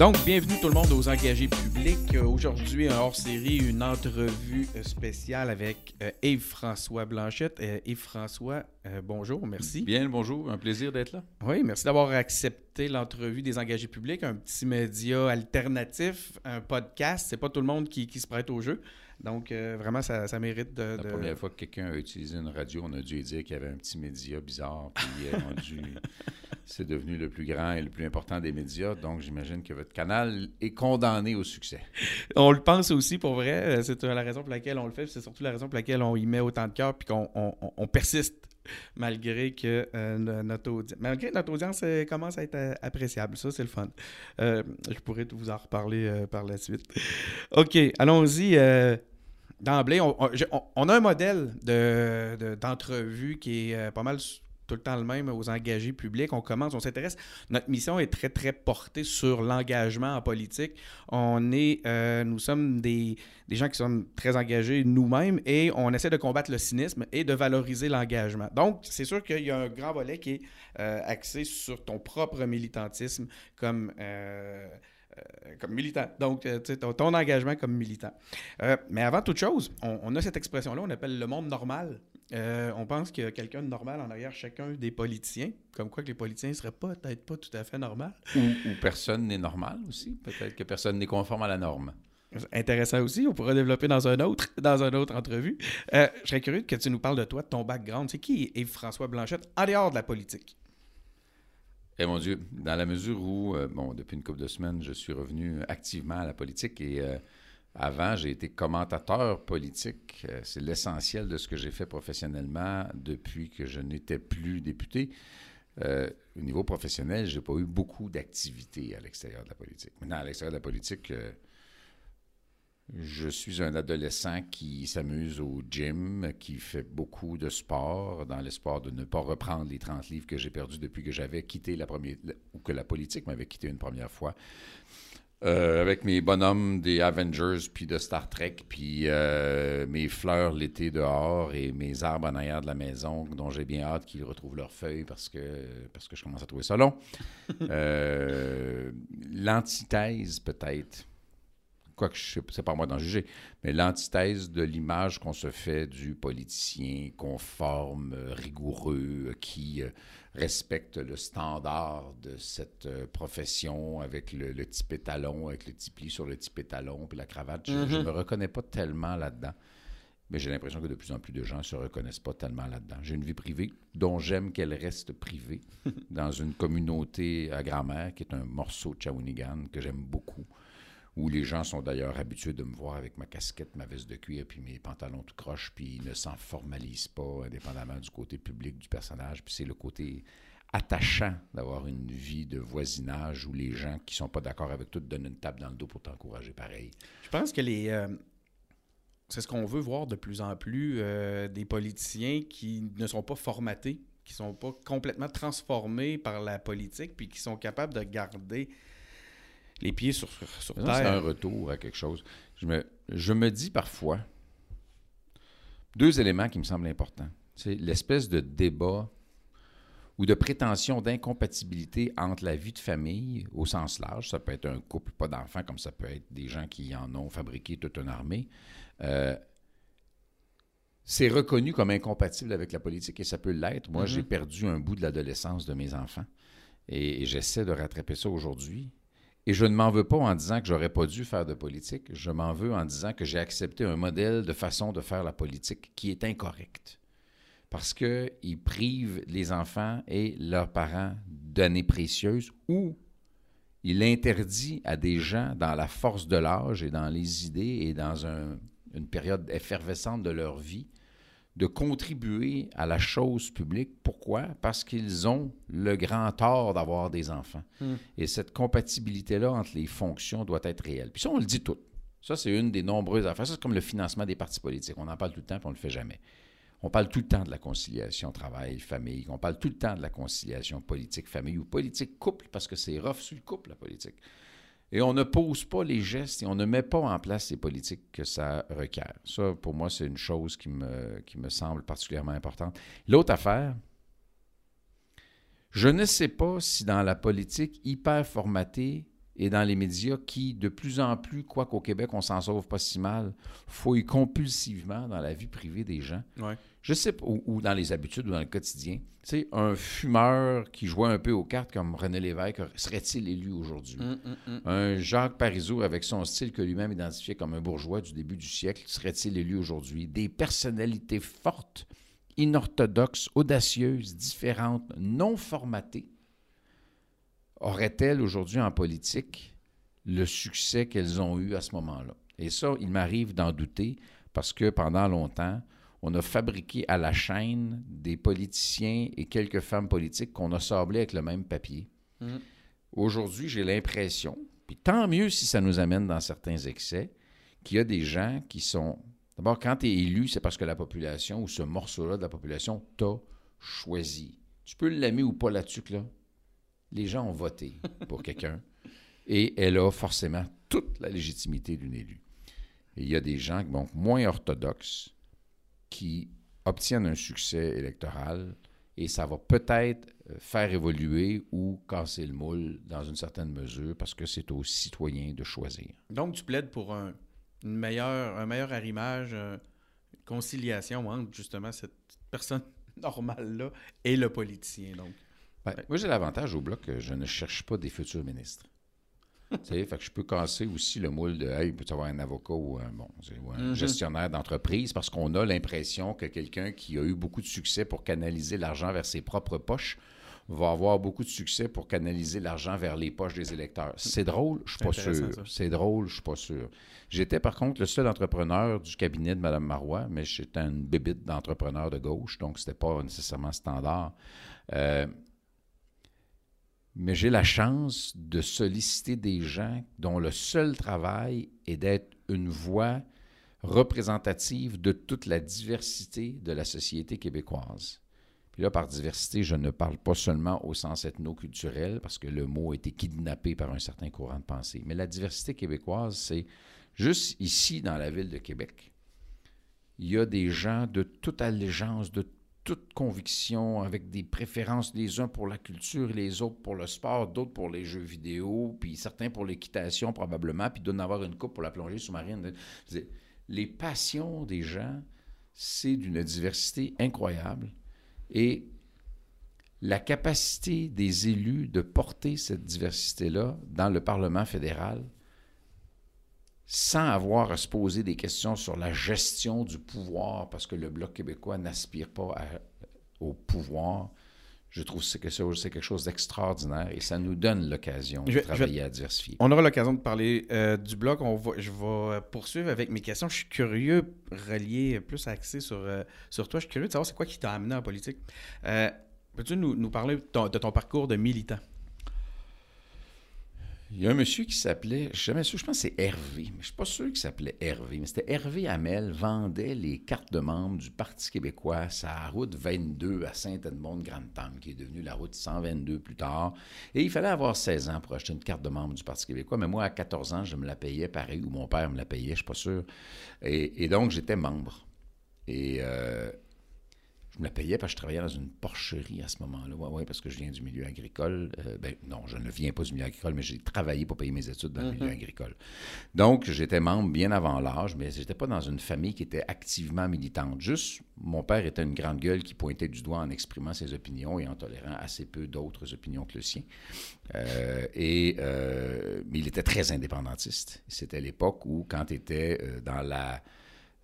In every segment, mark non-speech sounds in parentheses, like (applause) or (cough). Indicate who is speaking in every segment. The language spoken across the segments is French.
Speaker 1: Donc, bienvenue tout le monde aux engagés publics. Euh, Aujourd'hui, un hors-série, une entrevue euh, spéciale avec euh, Yves-François Blanchette. Yves-François, bonjour, merci.
Speaker 2: Bien bonjour, un plaisir d'être là.
Speaker 1: Oui, merci d'avoir accepté l'entrevue des engagés publics, un petit média alternatif, un podcast. C'est pas tout le monde qui, qui se prête au jeu. Donc, euh, vraiment, ça, ça mérite de...
Speaker 2: La première fois que quelqu'un a utilisé une radio, on a dû dire qu'il y avait un petit média bizarre, puis euh, (laughs) c'est devenu le plus grand et le plus important des médias, donc j'imagine que votre canal est condamné au succès.
Speaker 1: On le pense aussi, pour vrai. Euh, C'est la raison pour laquelle on le fait. C'est surtout la raison pour laquelle on y met autant de cœur puis qu'on on- persiste malgré que euh, no- notre audience, malgré notre audience euh, commence à être euh, appréciable. Ça, c'est le fun. Je pourrais vous en reparler par la suite. OK, allons-y. D'emblée, on, a un modèle de- de- d'entrevue qui est euh, pas mal tout le temps le même aux engagés publics. On commence, on s'intéresse. Notre mission est très, très portée sur l'engagement en politique. On est, euh, nous sommes des, des gens qui sommes très engagés nous-mêmes et on essaie de combattre le cynisme et de valoriser l'engagement. Donc, c'est sûr qu'il y a un grand volet qui est euh, axé sur ton propre militantisme comme, comme militant. Donc, euh, tu ton, ton engagement comme militant. Euh, mais avant toute chose, on, on a cette expression-là, on appelle le monde normal. Euh, on pense qu'il y a quelqu'un de normal en arrière chacun des politiciens, comme quoi que les politiciens ne seraient peut-être pas tout à fait normal.
Speaker 2: Ou, ou personne n'est normal aussi, peut-être que personne n'est conforme à la norme.
Speaker 1: Intéressant aussi, on pourra développer dans un autre, dans une autre entrevue. Euh, je serais curieux que tu nous parles de toi, de ton background. C'est qui est Yves-François Blanchette en dehors de la politique?
Speaker 2: Eh mon Dieu, dans la mesure où, euh, bon, depuis une couple de semaines, je suis revenu activement à la politique et euh, avant, j'ai été commentateur politique. Euh, c'est l'essentiel de ce que j'ai fait professionnellement depuis que je n'étais plus député. Au niveau professionnel, j'ai pas eu beaucoup d'activités à l'extérieur de la politique. Maintenant, à l'extérieur de la politique, je suis un adolescent qui s'amuse au gym, qui fait beaucoup de sport, dans l'espoir de ne pas reprendre les 30 livres que j'ai perdus depuis que j'avais quitté la première, ou que la politique m'avait quitté une première fois. Euh, avec mes bonhommes des Avengers, puis de Star Trek, puis euh, mes fleurs l'été dehors et mes arbres en arrière de la maison, dont j'ai bien hâte qu'ils retrouvent leurs feuilles parce que, parce que je commence à trouver ça long. (laughs) Euh, L'antithèse, peut-être, quoique c'est pas à moi d'en juger, mais l'antithèse de l'image qu'on se fait du politicien conforme, euh, rigoureux, euh, qui euh, respecte le standard de cette profession avec le, le petit pétalon, avec le petit pli sur le petit pétalon, puis la cravate. Je ne me reconnais pas tellement là-dedans. Mais j'ai l'impression que de plus en plus de gens ne se reconnaissent pas tellement là-dedans. J'ai une vie privée dont j'aime qu'elle reste privée (laughs) dans une communauté à grand-mère qui est un morceau de Shawinigan que j'aime beaucoup où les gens sont d'ailleurs habitués de me voir avec ma casquette, ma veste de cuir, puis mes pantalons tout croche, puis ils ne s'en formalisent pas, indépendamment du côté public du personnage. Puis c'est le côté attachant d'avoir une vie de voisinage où les gens qui sont pas d'accord avec toi te donnent une tape dans le dos pour t'encourager pareil.
Speaker 1: Je pense que les. euh, c'est ce qu'on veut voir de plus en plus euh, des politiciens qui ne sont pas formatés, qui sont pas complètement transformés par la politique, puis qui sont capables de garder les pieds sur, sur
Speaker 2: non, C'est un
Speaker 1: terre.
Speaker 2: retour à quelque chose. Je me, je me dis parfois deux éléments qui me semblent importants. C'est l'espèce de débat ou de prétention d'incompatibilité entre la vie de famille au sens large. Ça peut être un couple, pas d'enfants, comme ça peut être des gens qui en ont fabriqué toute une armée. Euh, c'est reconnu comme incompatible avec la politique et ça peut l'être. Moi,
Speaker 1: Mhm.
Speaker 2: j'ai perdu un bout de l'adolescence de mes enfants et, et j'essaie de rattraper ça aujourd'hui. Et je ne m'en veux pas en disant que j'aurais pas dû faire de politique. Je m'en veux en disant que j'ai accepté un modèle de façon de faire la politique qui est incorrect. Parce qu'il prive les enfants et leurs parents d'années précieuses ou il interdit à des gens dans la force de l'âge et dans les idées et dans un- une période effervescente de leur vie de contribuer à la chose publique. Pourquoi? Parce qu'ils ont le grand tort d'avoir des enfants.
Speaker 1: Hmm.
Speaker 2: Et cette compatibilité-là entre les fonctions doit être réelle. Puis ça, on le dit tout. Ça, c'est une des nombreuses affaires. Ça, c'est comme le financement des partis politiques. On en parle tout le temps, puis on ne le fait jamais. On parle tout le temps de la conciliation travail-famille. On parle tout le temps de la conciliation politique-famille ou politique-couple, parce que c'est rough sur le couple, la politique. Et on ne pose pas les gestes et on ne met pas en place les politiques que ça requiert. Ça, pour moi, c'est une chose qui me, qui me semble particulièrement importante. L'autre affaire, je ne sais pas si dans la politique hyper formatée et dans les médias qui, de plus en plus, quoi qu'au Québec, on s'en sauve pas si mal, fouillent compulsivement dans la vie privée des gens. Je sais pas, ou, ou dans les habitudes ou dans le quotidien. Tu sais, un fumeur qui jouait un peu aux cartes comme René Lévesque, serait-il élu aujourd'hui?
Speaker 1: Hum, hum, hum.
Speaker 2: Un Jacques Parizeau avec son style que lui-même identifiait comme un bourgeois du début du siècle, serait-il élu aujourd'hui? Des personnalités fortes, inorthodoxes, audacieuses, différentes, non formatées, auraient-elles aujourd'hui en politique le succès qu'elles ont eu à ce moment-là? Et ça, il m'arrive d'en douter parce que pendant longtemps, on a fabriqué à la chaîne des politiciens et quelques femmes politiques qu'on a sablés avec le même papier.
Speaker 1: Mm.
Speaker 2: Aujourd'hui, j'ai l'impression, puis tant mieux si ça nous amène dans certains excès, qu'il y a des gens qui sont... D'abord, quand tu es élu, c'est parce que la population ou ce morceau-là de la population t'a choisi. Tu peux l'aimer ou pas là-dessus, là. Les gens ont voté pour quelqu'un (laughs) et elle a forcément toute la légitimité d'une élue. Et il y a des gens donc, moins orthodoxes qui obtiennent un succès électoral et ça va peut-être euh, faire évoluer ou casser le moule dans une certaine mesure parce que c'est aux citoyens de choisir.
Speaker 1: Donc, tu plaides pour un, une meilleure, un meilleur arrimage, euh, une conciliation entre justement cette personne (laughs) normale-là et le politicien. Donc.
Speaker 2: Ben, moi, j'ai l'avantage au bloc que je ne cherche pas des futurs ministres. Fait que je peux casser aussi le moule de Hey, peut avoir un avocat ou un, bon, c'est- ou un
Speaker 1: Mhm.
Speaker 2: gestionnaire d'entreprise? Parce qu'on a l'impression que quelqu'un qui a eu beaucoup de succès pour canaliser l'argent vers ses propres poches va avoir beaucoup de succès pour canaliser l'argent vers les poches des électeurs. C'est drôle, je suis pas sûr. C'est drôle, je suis pas sûr. J'étais par contre le seul entrepreneur du cabinet de Mme Marois, mais j'étais une bébite d'entrepreneur de gauche, donc c'était pas nécessairement standard. Euh, mais j'ai la chance de solliciter des gens dont le seul travail est d'être une voix représentative de toute la diversité de la société québécoise. Puis là, par diversité, je ne parle pas seulement au sens ethno-culturel, parce que le mot a été kidnappé par un certain courant de pensée. Mais la diversité québécoise, c'est juste ici, dans la ville de Québec, il y a des gens de toute allégeance, de toute conviction, avec des préférences les uns pour la culture, les autres pour le sport, d'autres pour les jeux vidéo, puis certains pour l'équitation probablement, puis il doit en avoir une coupe pour la plongée sous-marine. Les passions des gens, c'est d'une diversité incroyable. Et la capacité des élus de porter cette diversité-là dans le Parlement fédéral, sans avoir à se poser des questions sur la gestion du pouvoir, parce que le Bloc québécois n'aspire pas à- au pouvoir, je trouve que c'est quelque chose d'extraordinaire et ça nous donne l'occasion de
Speaker 1: vais-
Speaker 2: travailler à diversifier.
Speaker 1: On aura l'occasion de parler euh, du bloc. On va, je vais poursuivre avec mes questions. Je suis curieux, relié plus axé sur, euh, sur toi. Je suis curieux de savoir c'est quoi qui t'a amené en politique. Euh, Peux-tu nous, nous parler de ton, de ton parcours de militant?
Speaker 2: Il y a un monsieur qui s'appelait, je jamais sûr, je pense que c'est Hervé, mais je suis pas sûr qu'il s'appelait Hervé, mais c'était Hervé Hamel, vendait les cartes de membres du Parti québécois la route 22 à Saint-Edmond-Grande-Tame, qui est devenue la route 122 plus tard. Et il fallait avoir 16 ans pour acheter une carte de membre du Parti québécois, mais moi, à 14 ans, je me la payais pareil, ou mon père me la payait, je suis pas sûr. Et, donc, j'étais membre. Et euh, me la payais parce que je travaillais dans une porcherie à ce moment-là. Oui, ouais, parce que je viens du milieu agricole. Euh, ben, non, je ne viens pas du milieu agricole, mais j'ai travaillé pour payer mes études dans le milieu agricole. Donc, j'étais membre bien avant l'âge, mais je n'étais pas dans une famille qui était activement militante. Juste, mon père était une grande gueule qui pointait du doigt en exprimant ses opinions et en tolérant assez peu d'autres opinions que le sien. Euh, et, euh, mais il était très indépendantiste. C'était l'époque où, quand tu étais dans la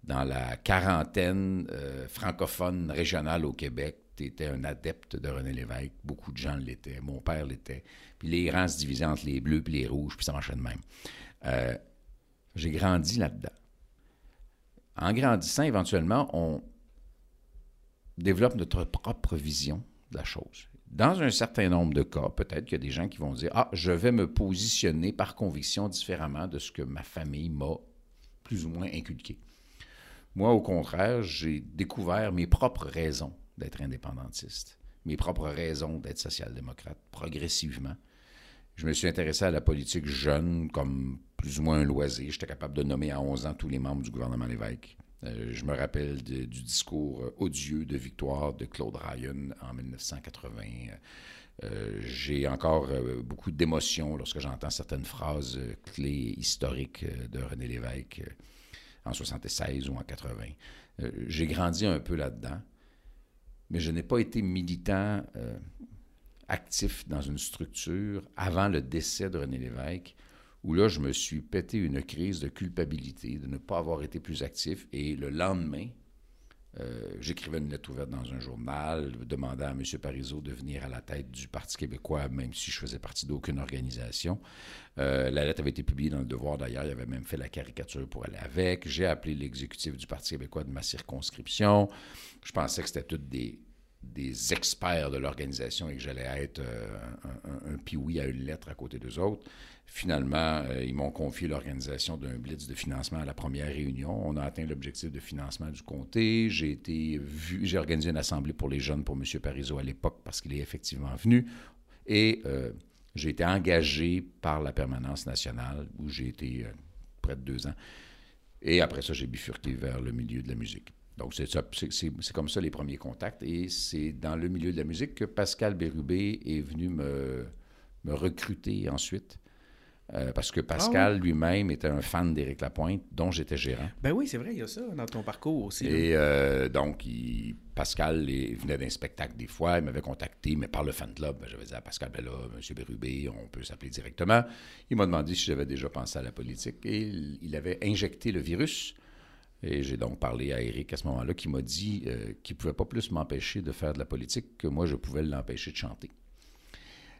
Speaker 2: dans la quarantaine euh, francophone régionale au Québec, tu étais un adepte de René Lévesque. Beaucoup de gens l'étaient. Mon père l'était. Puis les rangs se divisaient entre les bleus et les rouges, puis ça marchait de même. Euh, J'ai grandi là-dedans. En grandissant, éventuellement, on développe notre propre vision de la chose. Dans un certain nombre de cas, peut-être qu'il y a des gens qui vont dire Ah, je vais me positionner par conviction différemment de ce que ma famille m'a plus ou moins inculqué. Moi, au contraire, j'ai découvert mes propres raisons d'être indépendantiste, mes propres raisons d'être social-démocrate, progressivement. Je me suis intéressé à la politique jeune comme plus ou moins un loisir. J'étais capable de nommer à 11 ans tous les membres du gouvernement Lévesque. Euh, je me rappelle du discours odieux de victoire de Claude Ryan en 1980. Euh, j'ai encore euh, beaucoup d'émotions lorsque j'entends certaines phrases euh, clés historiques de René Lévesque en 76 ou en 80. j'ai grandi un peu là-dedans, mais je n'ai pas été militant actif dans une structure avant le décès de René Lévesque, où là, je me suis pété une crise de culpabilité de ne pas avoir été plus actif. Et le lendemain, euh, j'écrivais une lettre ouverte dans un journal demandant à M. Parizeau de venir à la tête du Parti québécois, même si je faisais partie d'aucune organisation. Euh, la lettre avait été publiée dans le Devoir d'ailleurs. Il avait même fait la caricature pour aller avec. J'ai appelé l'exécutif du Parti québécois de ma circonscription. Je pensais que c'était toutes des, des experts de l'organisation et que j'allais être euh, un, un, pioui à une lettre à côté d'eux autres. Finalement, euh, ils m'ont confié l'organisation d'un blitz de financement à la première réunion. On a atteint l'objectif de financement du comté. J'ai été vu, j'ai organisé une assemblée pour les jeunes pour M. Parizeau à l'époque parce qu'il est effectivement venu. Et euh, j'ai été engagé par la permanence nationale où j'ai été près de deux ans. Et après ça, j'ai bifurqué vers le milieu de la musique. Donc, c'est, c'est, comme ça les premiers contacts. Et c'est dans le milieu de la musique que Pascal Bérubé est venu me, me recruter ensuite. Euh, parce que Pascal ah lui-même était un fan d'Éric Lapointe, dont j'étais gérant.
Speaker 1: Ben oui, c'est vrai, il y a ça dans ton parcours aussi.
Speaker 2: Et euh, donc, Pascal venait d'un spectacle des fois, il m'avait contacté, mais par le fan club, ben, j'avais dit à Pascal, ben là, M. Bérubé, on peut s'appeler directement. Il m'a demandé si j'avais déjà pensé à la politique et il, avait injecté le virus. Et j'ai donc parlé à Éric à ce moment-là qui m'a dit euh, qu'il ne pouvait pas plus m'empêcher de faire de la politique que moi, je pouvais l'empêcher de chanter.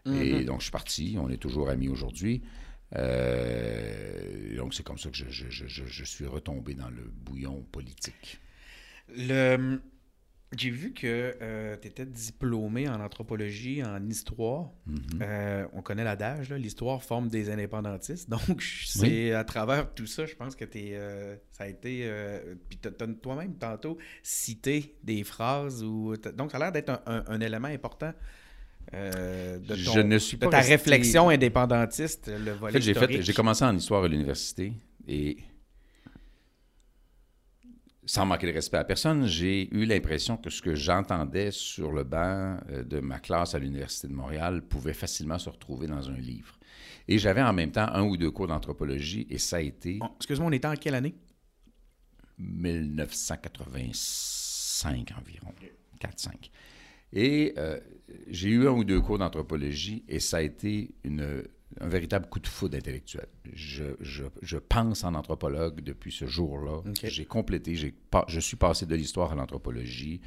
Speaker 2: Et mm-hmm. donc, je suis parti. On est toujours amis aujourd'hui. Euh, donc, c'est comme ça que je, suis retombé dans le bouillon politique.
Speaker 1: Le... J'ai vu que euh, tu étais diplômé en anthropologie, en histoire. Mm-hmm. Euh, on connaît l'adage, l'histoire forme des indépendantistes. (laughs) Donc, c'est à travers tout ça, je pense que es, ça a été. puis tu as, toi-même tantôt cité des phrases. Ou, donc, ça a l'air d'être un, élément important euh, de, je ne suis pas ta réflexion indépendantiste, le volet
Speaker 2: j'ai, j'ai commencé en histoire à l'université et sans manquer de respect à personne, j'ai eu l'impression que ce que j'entendais sur le banc euh, de ma classe à l'Université de Montréal pouvait facilement se retrouver dans un livre. Et j'avais en même temps un ou deux cours d'anthropologie et ça a été...
Speaker 1: excuse-moi, on était en quelle année?
Speaker 2: 1985 environ, 4-5. Et euh, j'ai eu un ou deux cours d'anthropologie et ça a été une, un véritable coup de foudre intellectuel. Je, je, je pense en anthropologue depuis ce jour-là. J'ai complété, je suis passé de l'histoire à l'anthropologie.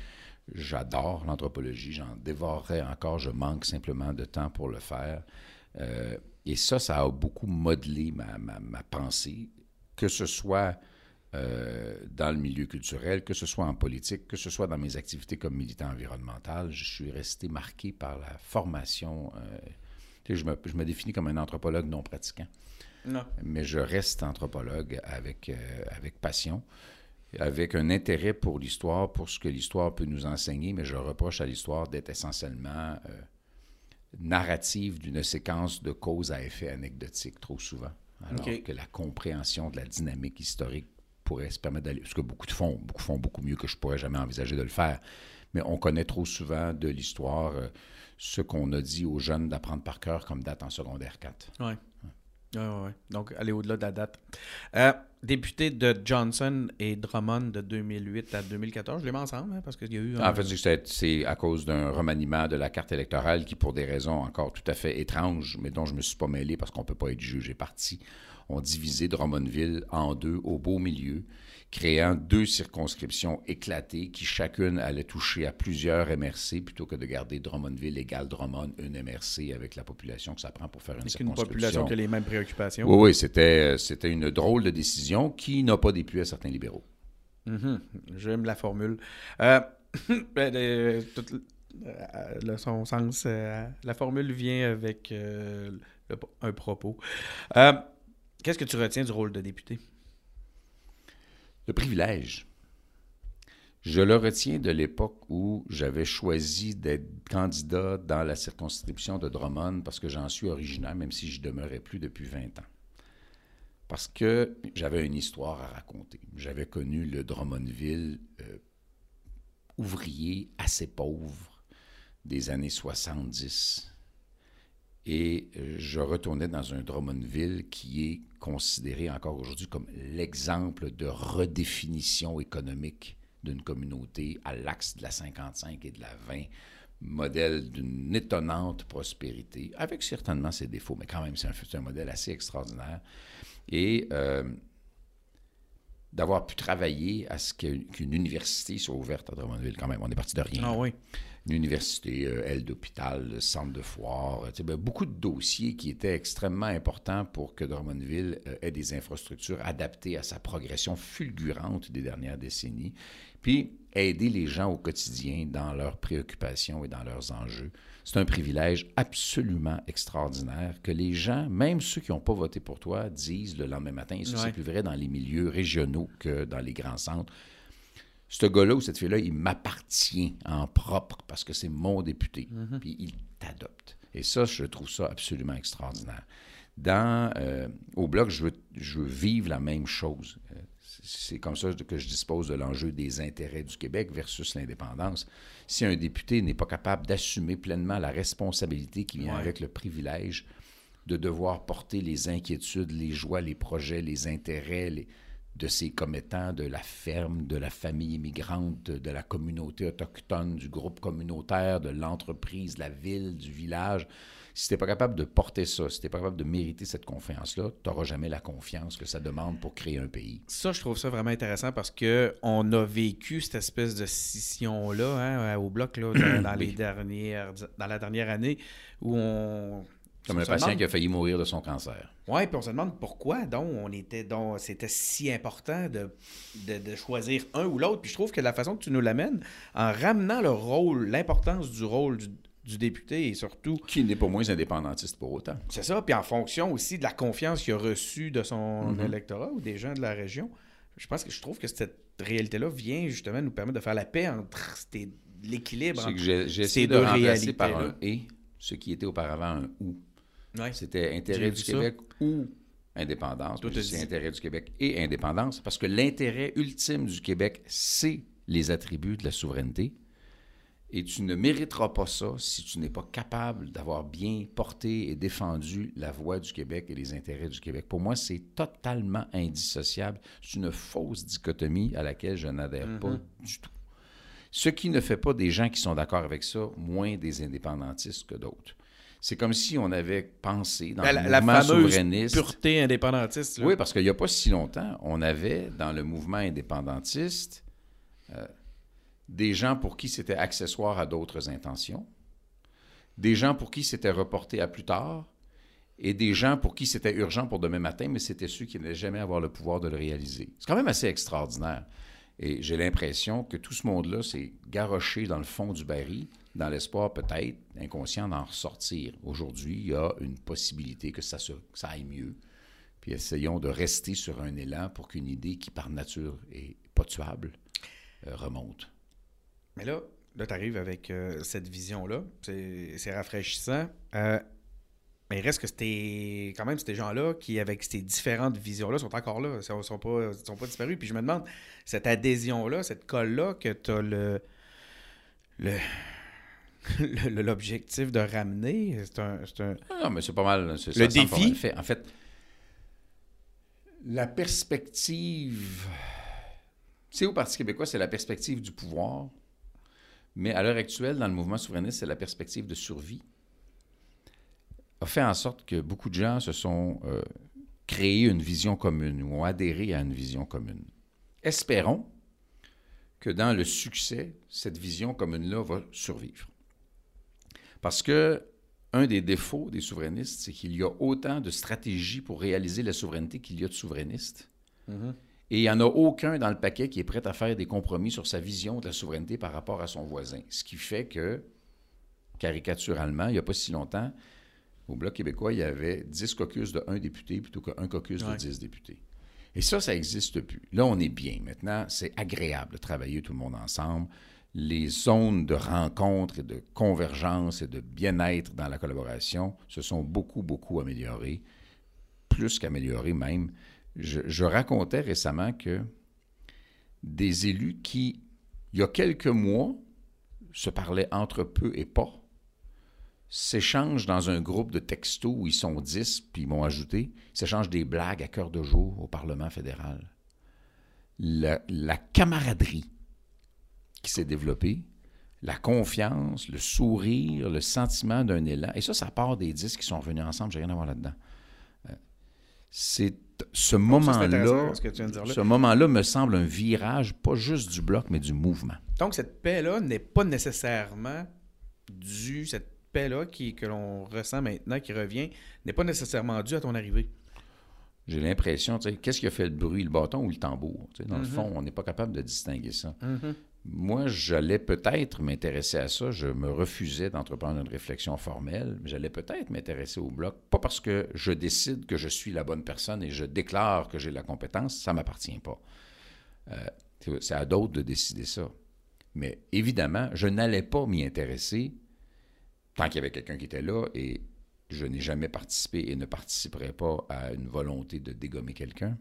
Speaker 2: J'adore l'anthropologie, j'en dévorerai encore, je manque simplement de temps pour le faire. Euh, et ça, ça a beaucoup modelé ma, ma, ma pensée, que ce soit euh, dans le milieu culturel, que ce soit en politique, que ce soit dans mes activités comme militant environnemental, je suis resté marqué par la formation. Euh, je, me, je, me, définis comme un anthropologue non pratiquant. Non. Mais je reste anthropologue avec, euh, avec passion, avec un intérêt pour l'histoire, pour ce que l'histoire peut nous enseigner, mais je reproche à l'histoire d'être essentiellement narrative d'une séquence de causes à effet anecdotique trop souvent. Alors que la compréhension de la dynamique historique pourrait se permettre d'aller. Ce que beaucoup font, beaucoup font beaucoup mieux que je pourrais jamais envisager de le faire. Mais on connaît trop souvent de l'histoire euh, ce qu'on a dit aux jeunes d'apprendre par cœur comme date en secondaire 4.
Speaker 1: Oui. Oui, oui, Donc, aller au-delà de la date. Euh, député de Johnson et Drummond de 2008 à 2014, je les mets ensemble, hein, parce qu'il y a eu...
Speaker 2: En fait, c'est à cause d'un remaniement de la carte électorale qui, pour des raisons encore tout à fait étranges, mais dont je ne me suis pas mêlé parce qu'on ne peut pas être jugé parti, ont divisé Drummondville en deux au beau milieu, créant deux circonscriptions éclatées qui chacune allait toucher à plusieurs MRC plutôt que de garder Drummondville égale Drummond, une MRC avec la population que ça prend pour faire une circonscription.
Speaker 1: une population qui a les mêmes préoccupations.
Speaker 2: Oui, oui, c'était, c'était une drôle de décision qui n'a pas déplu à certains libéraux.
Speaker 1: Mm-hmm. J'aime la formule. Euh, (laughs) ben, euh, euh, son sens, la formule vient avec un propos. Qu'est-ce que tu retiens du rôle de député?
Speaker 2: Le privilège. Je le retiens de l'époque où j'avais choisi d'être candidat dans la circonscription de Drummond parce que j'en suis originaire, même si je demeurais plus depuis 20 ans. Parce que j'avais une histoire à raconter. J'avais connu le Drummondville euh, ouvrier assez pauvre des années 70 Et euh, je retournais dans un Drummondville qui est considéré encore aujourd'hui comme l'exemple de redéfinition économique d'une communauté à l'axe de la 55 et de la 20, modèle d'une étonnante prospérité, avec certainement ses défauts, mais quand même, c'est un, modèle assez extraordinaire. Et euh, d'avoir pu travailler à ce qu'une université soit ouverte à Drummondville, quand même. On est parti de rien.
Speaker 1: Ah oui.
Speaker 2: Une université, euh, aile d'hôpital, centre de foire, ben, beaucoup de dossiers qui étaient extrêmement importants pour que Drummondville euh, ait des infrastructures adaptées à sa progression fulgurante des dernières décennies. Puis aider les gens au quotidien dans leurs préoccupations et dans leurs enjeux. C'est un privilège absolument extraordinaire que les gens, même ceux qui n'ont pas voté pour toi, disent le lendemain matin. Et ça, c'est plus vrai dans les milieux régionaux que dans les grands centres. Ce gars-là ou cette fille-là, il m'appartient en propre parce que c'est mon député.
Speaker 1: Mm-hmm.
Speaker 2: Puis il t'adopte. Et ça, je trouve ça absolument extraordinaire. Dans, euh, au Bloc, je veux, je veux vivre la même chose. Euh, c'est comme ça que je dispose de l'enjeu des intérêts du Québec versus l'indépendance. Si un député n'est pas capable d'assumer pleinement la responsabilité qui vient
Speaker 1: Ouais.
Speaker 2: avec le privilège de devoir porter les inquiétudes, les joies, les projets, les intérêts les- de ses commettants, de la ferme, de la famille immigrante, de, de la communauté autochtone, du groupe communautaire, de l'entreprise, de la ville, du village. Si tu n'es pas capable de porter ça, si tu n'es pas capable de mériter cette confiance-là, tu n'auras jamais la confiance que ça demande pour créer un pays.
Speaker 1: Ça, je trouve ça vraiment intéressant parce que on a vécu cette espèce de scission-là hein, au bloc là, dans, (clears throat) dans les dernières, dans la dernière année où on.
Speaker 2: Comme un patient
Speaker 1: demande-
Speaker 2: qui a failli mourir de son cancer.
Speaker 1: Oui, puis on se demande pourquoi donc on était donc c'était si important de, de, de choisir un ou l'autre. Puis je trouve que la façon que tu nous l'amènes, en ramenant le rôle, l'importance du rôle du, du député et surtout,
Speaker 2: Qui n'est pas moins indépendantiste pour autant.
Speaker 1: c'est ça, puis en fonction aussi de la confiance qu'il a reçue de son
Speaker 2: Mhm.
Speaker 1: électorat ou des gens de la région, je pense que je trouve que cette réalité-là vient justement nous permettre de faire la paix entre l'équilibre.
Speaker 2: C'est
Speaker 1: entre-
Speaker 2: que
Speaker 1: ces
Speaker 2: essayé de
Speaker 1: deux
Speaker 2: remplacer par un « et », ce qui était auparavant un « ou ».
Speaker 1: Ouais.
Speaker 2: C'était intérêt du
Speaker 1: ça.
Speaker 2: Québec ou indépendance. C'est intérêt du Québec et indépendance, parce que l'intérêt ultime du Québec, c'est les attributs de la souveraineté. Et tu ne mériteras pas ça si tu n'es pas capable d'avoir bien porté et défendu la voix du Québec et les intérêts du Québec. Pour moi, c'est totalement indissociable. C'est une fausse dichotomie à laquelle je n'adhère pas du tout. Ce qui ne fait pas des gens qui sont d'accord avec ça moins des indépendantistes que d'autres. C'est comme si on avait pensé dans
Speaker 1: Ben,
Speaker 2: le
Speaker 1: la, la
Speaker 2: mouvement
Speaker 1: fameuse
Speaker 2: souverainiste.
Speaker 1: pureté indépendantiste. là.
Speaker 2: Oui, parce qu'il n'y a pas si longtemps, on avait dans le mouvement indépendantiste euh, des gens pour qui c'était accessoire à d'autres intentions, des gens pour qui c'était reporté à plus tard, et des gens pour qui c'était urgent pour demain matin, mais c'était ceux qui n'allaient jamais avoir le pouvoir de le réaliser. C'est quand même assez extraordinaire. Et j'ai l'impression que tout ce monde-là s'est garoché dans le fond du baril, dans l'espoir peut-être inconscient d'en ressortir. Aujourd'hui, il y a une possibilité que ça, aille mieux. Puis essayons de rester sur un élan pour qu'une idée qui, par nature, est pas tuable, euh, remonte.
Speaker 1: Mais là, là tu arrives avec euh, cette vision-là. C'est rafraîchissant. Euh, mais il reste que c'était quand même ces gens-là qui, avec ces différentes visions-là, sont encore là. Ils sont, sont pas, sont pas disparus. Puis je me demande, cette adhésion-là, cette colle-là, que tu as le. (laughs) le l'objectif de ramener, c'est un, un-
Speaker 2: Ah Non, mais c'est pas mal. c'est-
Speaker 1: Le
Speaker 2: ça
Speaker 1: défi?
Speaker 2: fait. En fait, la perspective. Tu sais, au Parti québécois, c'est la perspective du pouvoir. Mais à l'heure actuelle, dans le mouvement souverainiste, c'est la perspective de survie. A fait en sorte que beaucoup de gens se sont euh, créés une vision commune ou ont adhéré à une vision commune. Espérons que dans le succès, cette vision commune-là va survivre. Parce que un des défauts des souverainistes, c'est qu'il y a autant de stratégies pour réaliser la souveraineté qu'il y a de souverainistes. Et il n'y en a aucun dans le paquet qui est prêt à faire des compromis sur sa vision de la souveraineté par rapport à son voisin. Ce qui fait que, caricaturalement, il n'y a pas si longtemps, au Bloc québécois, il y avait 10 caucus de 1 député plutôt qu'un caucus
Speaker 1: Ouais.
Speaker 2: de 10 députés. Et ça, ça n'existe plus. Là, on est bien. Maintenant, c'est agréable de travailler tout le monde ensemble. Les zones de rencontre et de convergence et de bien-être dans la collaboration se sont beaucoup, beaucoup améliorées. Plus qu'améliorées même. Je, racontais récemment que des élus qui, il y a quelques mois, se parlaient entre peu et pas, s'échangent dans un groupe de textos où ils sont 10, puis ils m'ont ajouté, s'échangent des blagues à cœur de jour au Parlement fédéral. La, camaraderie qui s'est développée, la confiance, le sourire, le sentiment d'un élan, et ça, ça part des 10 qui sont revenus ensemble, j'ai rien à voir là-dedans. Euh, c'est ce moment-là, ce moment-là me semble un virage, pas juste du bloc, mais du mouvement.
Speaker 1: Donc, cette paix-là n'est pas nécessairement due, cette paix-là que l'on ressent maintenant, qui revient, n'est pas nécessairement due à ton arrivée.
Speaker 2: J'ai l'impression, tu sais, qu'est-ce qui a fait le bruit, le bâton ou le tambour? dans le mm-hmm. fond, on n'est pas capable de distinguer ça. Mm-hmm. Moi, j'allais peut-être m'intéresser à ça. Je me refusais d'entreprendre une réflexion formelle, j'allais peut-être m'intéresser au bloc. Pas parce que je décide que je suis la bonne personne et je déclare que j'ai la compétence, ça ne m'appartient pas. Euh, c'est à d'autres de décider ça. Mais évidemment, je n'allais pas m'y intéresser tant qu'il y avait quelqu'un qui était là et je n'ai jamais participé et ne participerai pas à une volonté de dégommer quelqu'un.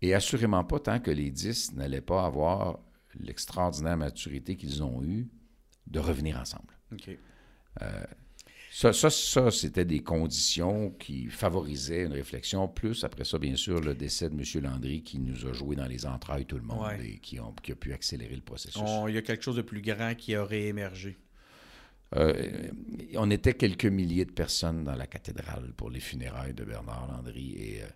Speaker 2: Et assurément pas tant que les dix n'allaient pas avoir l'extraordinaire maturité qu'ils ont eue de revenir ensemble. Euh, ça, ça, c'était des conditions qui favorisaient une réflexion. Plus, après ça, bien sûr, le décès de M. Landry qui nous a joué dans les entrailles tout le monde et qui, ont, qui, a pu accélérer le processus.
Speaker 1: Il y a quelque chose de plus grand qui aurait émergé.
Speaker 2: Euh, on était quelques milliers de personnes dans la cathédrale pour les funérailles de Bernard Landry. Et, euh,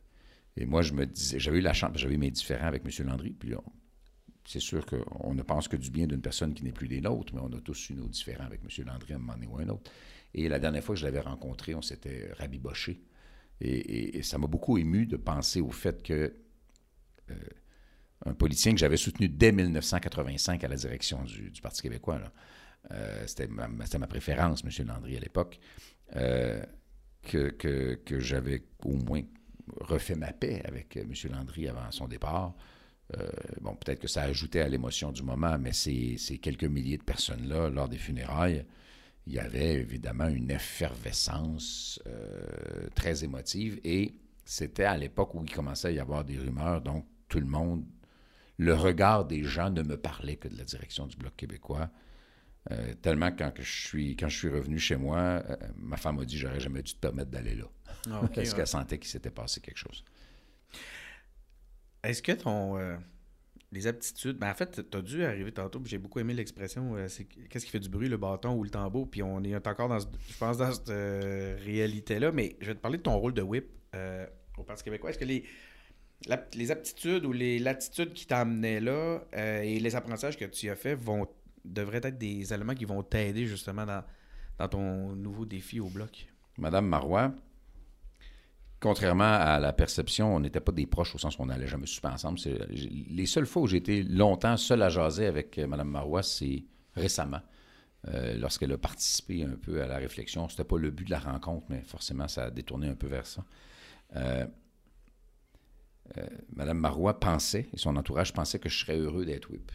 Speaker 2: et moi, je me disais, j'avais eu la chance, j'avais mes différends avec M. Landry, puis c'est sûr qu'on ne pense que du bien d'une personne qui n'est plus des nôtres, mais on a tous eu nos différends avec M. Landry à un moment ou un autre. Et la dernière fois que je l'avais rencontré, on s'était rabiboché. Et, ça m'a beaucoup ému de penser au fait que euh, un politicien que j'avais soutenu dès 1985 à la direction du, Parti québécois, euh, c'était ma, préférence, M. Landry, à l'époque, euh, que, que j'avais au moins refait ma paix avec M. Landry avant son départ. Euh, bon, peut-être que ça ajoutait à l'émotion du moment, mais ces, quelques milliers de personnes-là, lors des funérailles, il y avait évidemment une effervescence euh, très émotive et c'était à l'époque où il commençait à y avoir des rumeurs, donc tout le monde, le regard des gens ne me parlait que de la direction du Bloc québécois. Euh, tellement quand je suis quand je suis revenu chez moi, ma femme m'a dit j'aurais jamais dû te permettre d'aller là. Ah, (laughs) Parce qu'elle sentait qu'il s'était passé quelque chose.
Speaker 1: Est-ce que ton. Euh, les aptitudes. Ben en fait, tu as dû arriver tantôt, j'ai beaucoup aimé l'expression euh, c'est qu'est-ce qui fait du bruit, le bâton ou le tambour, puis on est encore dans, je pense, dans cette euh, réalité-là. Mais je vais te parler de ton rôle de whip au Parti québécois. Est-ce que les, les aptitudes ou les latitudes qui t'amenaient là et les apprentissages que tu as fait vont devraient être des éléments qui vont t'aider justement dans, dans ton nouveau défi au bloc?
Speaker 2: Madame Marois, contrairement à la perception, on n'était pas des proches au sens où on n'allait jamais souper ensemble. Les seules fois où j'ai été longtemps seul à jaser avec euh, Mme Marois, c'est récemment, euh, lorsqu'elle a participé un peu à la réflexion. C'était pas le but de la rencontre, mais forcément, ça a détourné un peu vers ça. Euh, Mme Marois pensait, et son entourage pensait que je serais heureux d'être whip.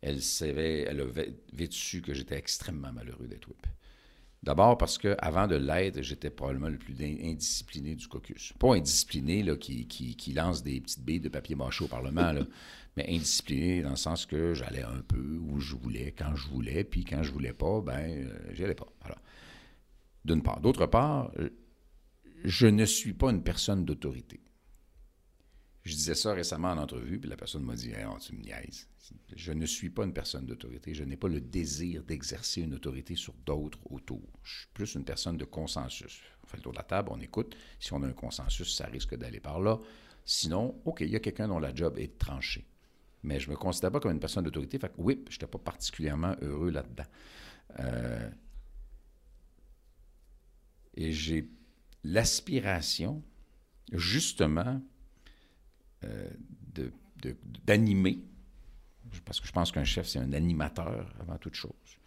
Speaker 2: Elle savait, elle avait vécu que j'étais extrêmement malheureux d'être whip. D'abord parce que avant de l'être, j'étais probablement le plus indiscipliné du caucus. Pas indiscipliné là, qui, qui, lance des petites billes de papier mâché au Parlement, (laughs) mais indiscipliné dans le sens que j'allais un peu où je voulais, quand je voulais, puis quand je voulais pas, ben, euh, j'y allais pas. D'une part. D'autre part, je ne suis pas une personne d'autorité. Je disais ça récemment en entrevue, puis la personne m'a dit Tu me niaises. Je ne suis pas une personne d'autorité. Je n'ai pas le désir d'exercer une autorité sur d'autres autour. Je suis plus une personne de consensus. On fait le tour de la table, on écoute. Si on a un consensus, ça risque d'aller par là. Sinon, OK, il y a quelqu'un dont la job est tranchée. Mais je ne me considère pas comme une personne d'autorité. Fait que oui, je n'étais pas particulièrement heureux là-dedans. Euh, et j'ai l'aspiration, justement, euh, d'animer, parce que je pense qu'un chef, c'est un animateur avant toute chose,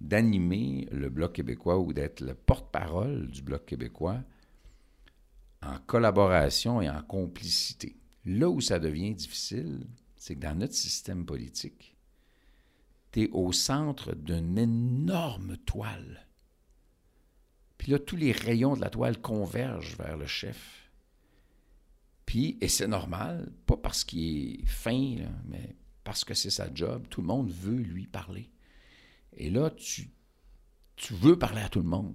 Speaker 2: d'animer le Bloc québécois ou d'être le porte-parole du Bloc québécois en collaboration et en complicité. Là où ça devient difficile, c'est que dans notre système politique, tu es au centre d'une énorme toile. Puis là, tous les rayons de la toile convergent vers le chef. Puis, et c'est normal, pas parce qu'il est fin, mais parce que c'est sa job. Tout le monde veut lui parler. Et là, tu, tu veux parler à tout le monde,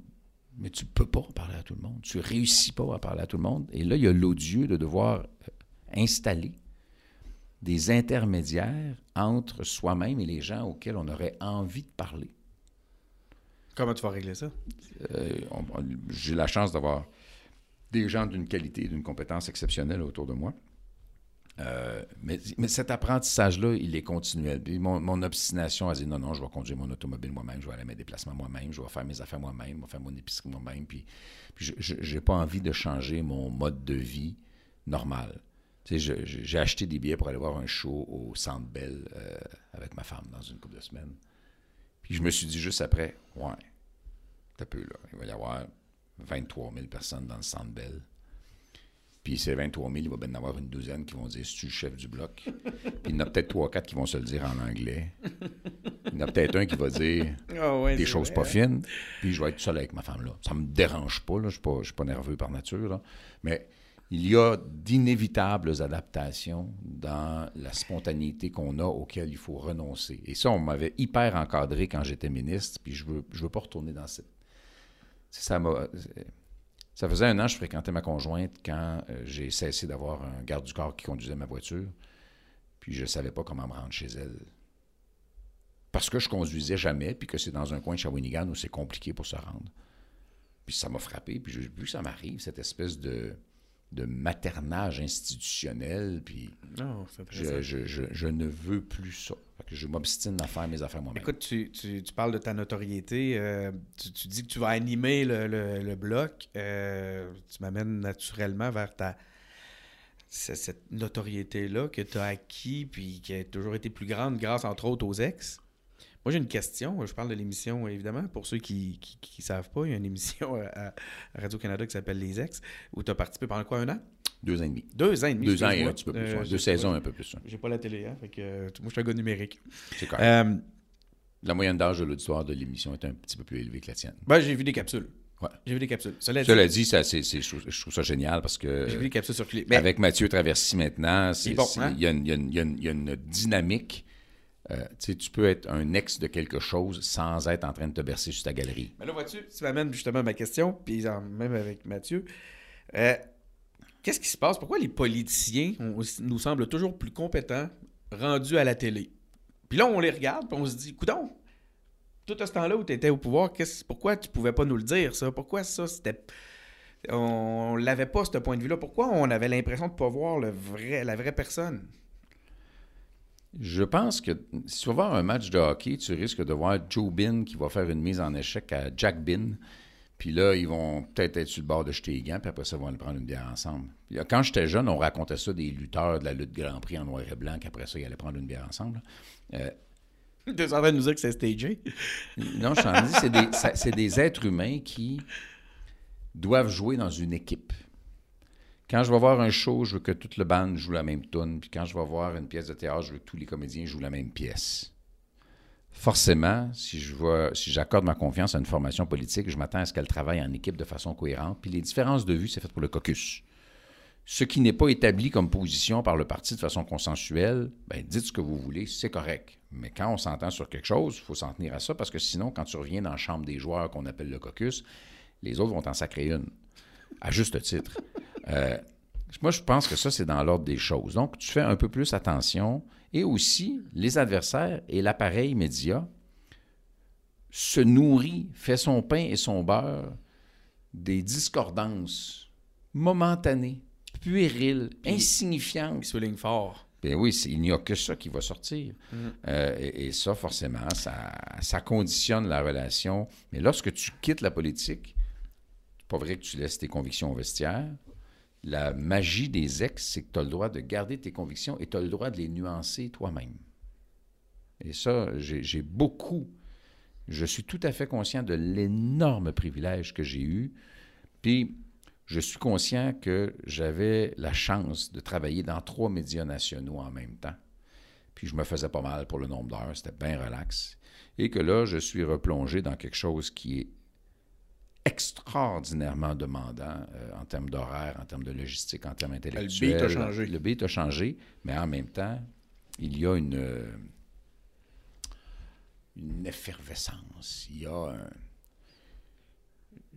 Speaker 2: mais tu ne peux pas parler à tout le monde. Tu ne réussis pas à parler à tout le monde. Et là, il y a l'odieux de devoir euh, installer des intermédiaires entre soi-même et les gens auxquels on aurait envie de parler.
Speaker 1: Comment tu vas régler ça?
Speaker 2: Euh, j'ai la chance d'avoir des gens d'une qualité et d'une compétence exceptionnelle autour de moi. Euh, mais, cet apprentissage-là, il est continuel. mon, obstination à dire non, non, je vais conduire mon automobile moi-même, je vais aller à mes déplacements moi-même, je vais faire mes affaires moi-même, je vais faire mon épicerie moi-même. Puis, je n'ai pas envie de changer mon mode de vie normal. J'ai acheté des billets pour aller voir un show au Centre Bell euh, avec ma femme dans une couple de semaines. Puis je me suis dit juste après, ouais, t'as peu là, il va y avoir 23 000 personnes dans le Centre Bell. Puis ces 23 000, il va bien y en avoir une douzaine qui vont dire « tu le chef du bloc? » Puis il y en a peut-être 3 4 qui vont se le dire en anglais. Il y en a peut-être un qui va dire ah des choses pas fines. Puis je vais être seul avec ma femme là. Ça me dérange pas, là. je ne suis, suis, pas nerveux par nature. Là. Mais il y a d'inévitables adaptations dans la spontanéité qu'on a auxquelles il faut renoncer. Et ça, on m'avait hyper encadré quand j'étais ministre, puis je ne veux, je veux pas retourner dans cette... Ça Ça faisait un an que je fréquentais ma conjointe quand euh, j'ai cessé d'avoir un garde du corps qui conduisait ma voiture, puis je ne savais pas comment me rendre chez elle. Parce que je conduisais jamais, puis que c'est dans un coin de Shawinigan où c'est compliqué pour se rendre. Puis ça m'a frappé, puis j'ai vu que ça m'arrive, cette espèce de de maternage institutionnel, puis je, je, ne veux plus ça. je m'obstine à faire mes affaires moi-même.
Speaker 1: Écoute, tu, tu, parles de ta notoriété, euh, tu, dis que tu vas animer le, le, bloc, euh, tu m'amènes naturellement vers ta cette notoriété-là que tu as acquis, puis qui a toujours été plus grande grâce, entre autres, aux ex. Moi, j'ai une question. Je parle de l'émission, évidemment. Pour ceux qui ne savent pas, il y a une émission (laughs) à, Radio-Canada qui s'appelle Les Ex, où tu as participé pendant quoi, un an?
Speaker 2: Deux ans et demi.
Speaker 1: Deux ans et demi.
Speaker 2: Deux ans et un petit peu plus. Euh, deux saisons, un peu plus.
Speaker 1: J'ai pas la télé, hein? Fait que, euh, moi, je suis un gars numérique.
Speaker 2: C'est correct. Euh, la moyenne d'âge de l'auditoire de l'émission est un petit peu plus élevée que la tienne.
Speaker 1: Ben, j'ai vu des capsules.
Speaker 2: Ouais.
Speaker 1: J'ai vu des capsules.
Speaker 2: Cela, dit, ça, je, trouve ça génial parce que.
Speaker 1: J'ai vu des capsules circuler.
Speaker 2: Avec Mathieu Traversy maintenant, hein? il y, a une dynamique euh, tu peux être un ex de quelque chose sans être en train de te bercer sur ta galerie.
Speaker 1: Mais là, vois-tu, tu m'amènes justement ma question, puis même avec Mathieu. Euh, qu'est-ce qui se passe? Pourquoi les politiciens nous semblent toujours plus compétents rendus à la télé? Puis là, on les regarde, puis on se dit, coudon, tout ce temps-là où tu étais au pouvoir, pourquoi tu pouvais pas nous le dire, ça? Pourquoi ça, c'était. On l'avait pas, ce point de vue-là? Pourquoi on avait l'impression de ne pas voir la vraie personne?
Speaker 2: Je pense que si tu vas voir un match de hockey, tu risques de voir Joe Bin qui va faire une mise en échec à Jack Bin. Puis là, ils vont peut-être être sur le bord de jeter les gants, puis après ça, ils vont aller prendre une bière ensemble. Quand j'étais jeune, on racontait ça des lutteurs de la lutte Grand Prix en noir et blanc, qu'après ça, ils allaient prendre une bière ensemble. Euh,
Speaker 1: tu es en train de nous dire que c'est stagé?
Speaker 2: non, je t'en dis, c'est des, c'est des êtres humains qui doivent jouer dans une équipe. Quand je vais voir un show, je veux que toute le band joue la même tune. Puis quand je vais voir une pièce de théâtre, je veux que tous les comédiens jouent la même pièce. Forcément, si je vois, si j'accorde ma confiance à une formation politique, je m'attends à ce qu'elle travaille en équipe de façon cohérente. Puis les différences de vue, c'est fait pour le caucus. Ce qui n'est pas établi comme position par le parti de façon consensuelle, ben dites ce que vous voulez, c'est correct. Mais quand on s'entend sur quelque chose, il faut s'en tenir à ça parce que sinon, quand tu reviens dans la chambre des joueurs qu'on appelle le caucus, les autres vont en sacrer une, à juste titre. Euh, moi, je pense que ça, c'est dans l'ordre des choses. Donc, tu fais un peu plus attention. Et aussi, les adversaires et l'appareil média se nourrit, fait son pain et son beurre des discordances momentanées, puériles, insignifiantes.
Speaker 1: Ils soulignent fort.
Speaker 2: Bien oui, il n'y a que ça qui va sortir. Mm. Euh, et, ça, forcément, ça, ça conditionne la relation. Mais lorsque tu quittes la politique, c'est pas vrai que tu laisses tes convictions au vestiaire la magie des ex, c'est que tu as le droit de garder tes convictions et tu as le droit de les nuancer toi-même. Et ça, j'ai beaucoup. Je suis tout à fait conscient de l'énorme privilège que j'ai eu. Puis, je suis conscient que j'avais la chance de travailler dans trois médias nationaux en même temps. Puis, je me faisais pas mal pour le nombre d'heures. C'était bien relax. Et que là, je suis replongé dans quelque chose qui est extraordinairement demandant euh, en termes d'horaire, en termes de logistique, en termes intellectuels.
Speaker 1: Le beat a changé.
Speaker 2: Le beat a changé, mais en même temps, il y a une, euh, une effervescence. Il y a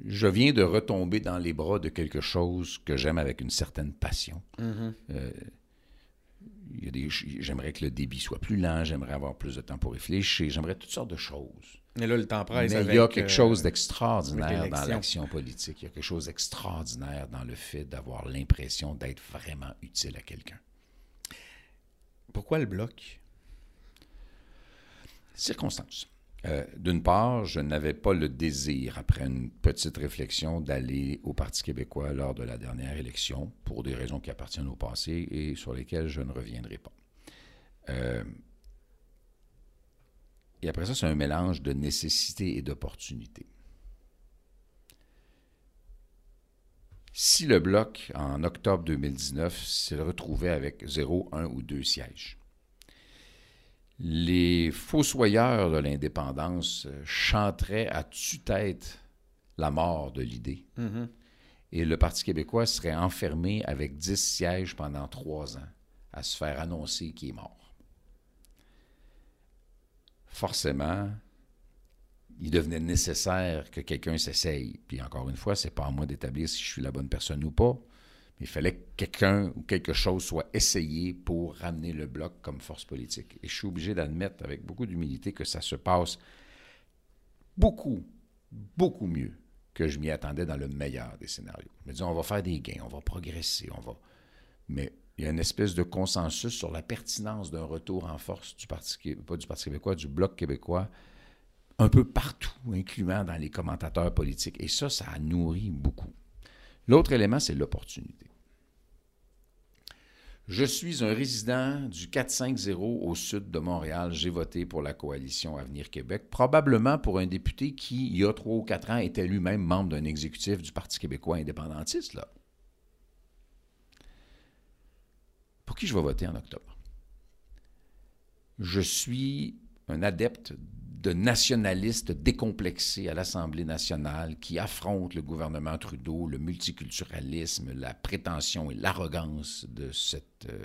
Speaker 2: je viens de retomber dans les bras de quelque chose que j'aime avec une certaine passion.
Speaker 1: Mhm.
Speaker 2: Euh, des, j'aimerais que le débit soit plus lent, j'aimerais avoir plus de temps pour réfléchir, j'aimerais toutes sortes de choses.
Speaker 1: Et là, le temps presse.
Speaker 2: Mais il y a quelque
Speaker 1: euh,
Speaker 2: chose d'extraordinaire dans l'action politique. Il y a quelque chose d'extraordinaire dans le fait d'avoir l'impression d'être vraiment utile à quelqu'un.
Speaker 1: Pourquoi le bloc?
Speaker 2: Circonstances. Euh, D'une part, je n'avais pas le désir, après une petite réflexion, d'aller au Parti québécois lors de la dernière élection, pour des raisons qui appartiennent au passé et sur lesquelles je ne reviendrai pas. Euh, et après ça, c'est un mélange de nécessité et d'opportunité. Si le Bloc, en octobre 2019, s'est retrouvé avec 0, 1 ou 2 sièges, les fossoyeurs de l'indépendance euh, chanteraient à tue-tête la mort de l'idée.
Speaker 1: Mhm.
Speaker 2: Et le Parti québécois serait enfermé avec 10 sièges pendant trois ans à se faire annoncer qu'il est mort. Forcément, il devenait nécessaire que quelqu'un s'essaye. Puis encore une fois, c'est pas à moi d'établir si je suis la bonne personne ou pas. Mais il fallait que quelqu'un ou quelque chose soit essayé pour ramener le bloc comme force politique. Et je suis obligé d'admettre avec beaucoup d'humilité que ça se passe beaucoup, beaucoup mieux que je m'y attendais dans le meilleur des scénarios. Je me dis, on va faire des gains, on va progresser, on va. Mais il y a une espèce de consensus sur la pertinence d'un retour en force du Parti, pas du Parti québécois, du Bloc québécois, un peu partout, incluant dans les commentateurs politiques. Et ça, ça a nourri beaucoup. L'autre élément, c'est l'opportunité. Je suis un résident du 450 au sud de Montréal. J'ai voté pour la coalition Avenir Québec, probablement pour un député qui, il y a trois ou quatre ans, était lui-même membre d'un exécutif du Parti québécois indépendantiste. Là. Pour qui je vais voter en octobre? Je suis un adepte de nationalistes décomplexés à l'Assemblée nationale qui affrontent le gouvernement Trudeau, le multiculturalisme, la prétention et l'arrogance de cette euh,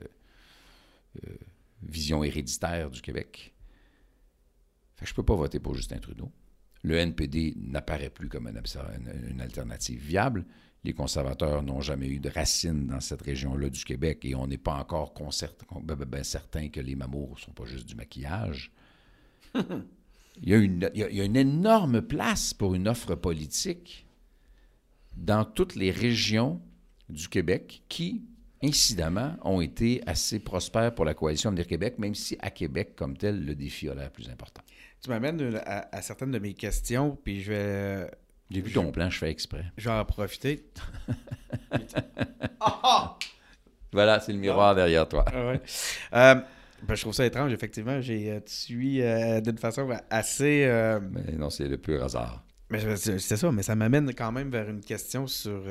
Speaker 2: euh, vision héréditaire du Québec. Je ne peux pas voter pour Justin Trudeau. Le NPD n'apparaît plus comme une alternative viable. Les conservateurs n'ont jamais eu de racines dans cette région-là du Québec et on n'est pas encore ben, ben, ben, certain que les mamours ne sont pas juste du maquillage. (laughs) Il y, a une, il y a- il y a une énorme place pour une offre politique dans toutes les régions du Québec qui, incidemment, ont été assez prospères pour la coalition Avenir Québec, même si à Québec, comme tel, le défi a l'air plus important.
Speaker 1: Tu m'amènes euh, à, à certaines de mes questions, puis je vais,
Speaker 2: J'ai vu ton plan, je fais exprès.
Speaker 1: je vais en profiter. (laughs)
Speaker 2: Voilà, c'est le miroir derrière toi.
Speaker 1: Ah ouais. Euh, ben, je trouve ça étrange, effectivement. J'ai euh, tué euh, d'une façon assez. euh,
Speaker 2: Mais non, c'est le pur hasard.
Speaker 1: mais c'est ça, mais ça m'amène quand même vers une question sur.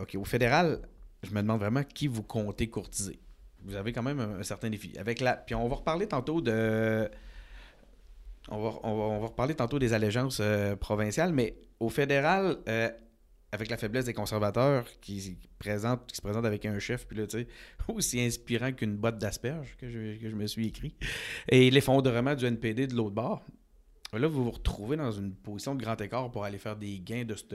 Speaker 1: OK, au fédéral, je me demande vraiment qui vous comptez courtiser. Vous avez quand même un, un certain défi. Avec la, puis on va reparler tantôt de. On va, on va, on va reparler tantôt des allégeances euh, provinciales, mais au fédéral, euh, avec la faiblesse des conservateurs qui, se présentent, qui se présentent avec un chef, puis là, tu sais, (laughs) aussi inspirant qu'une botte d'asperges que je, que je me suis écrit, et l'effondrement du NPD de l'autre bord. Là, vous vous retrouvez dans une position de grand écart pour aller faire des gains de cette,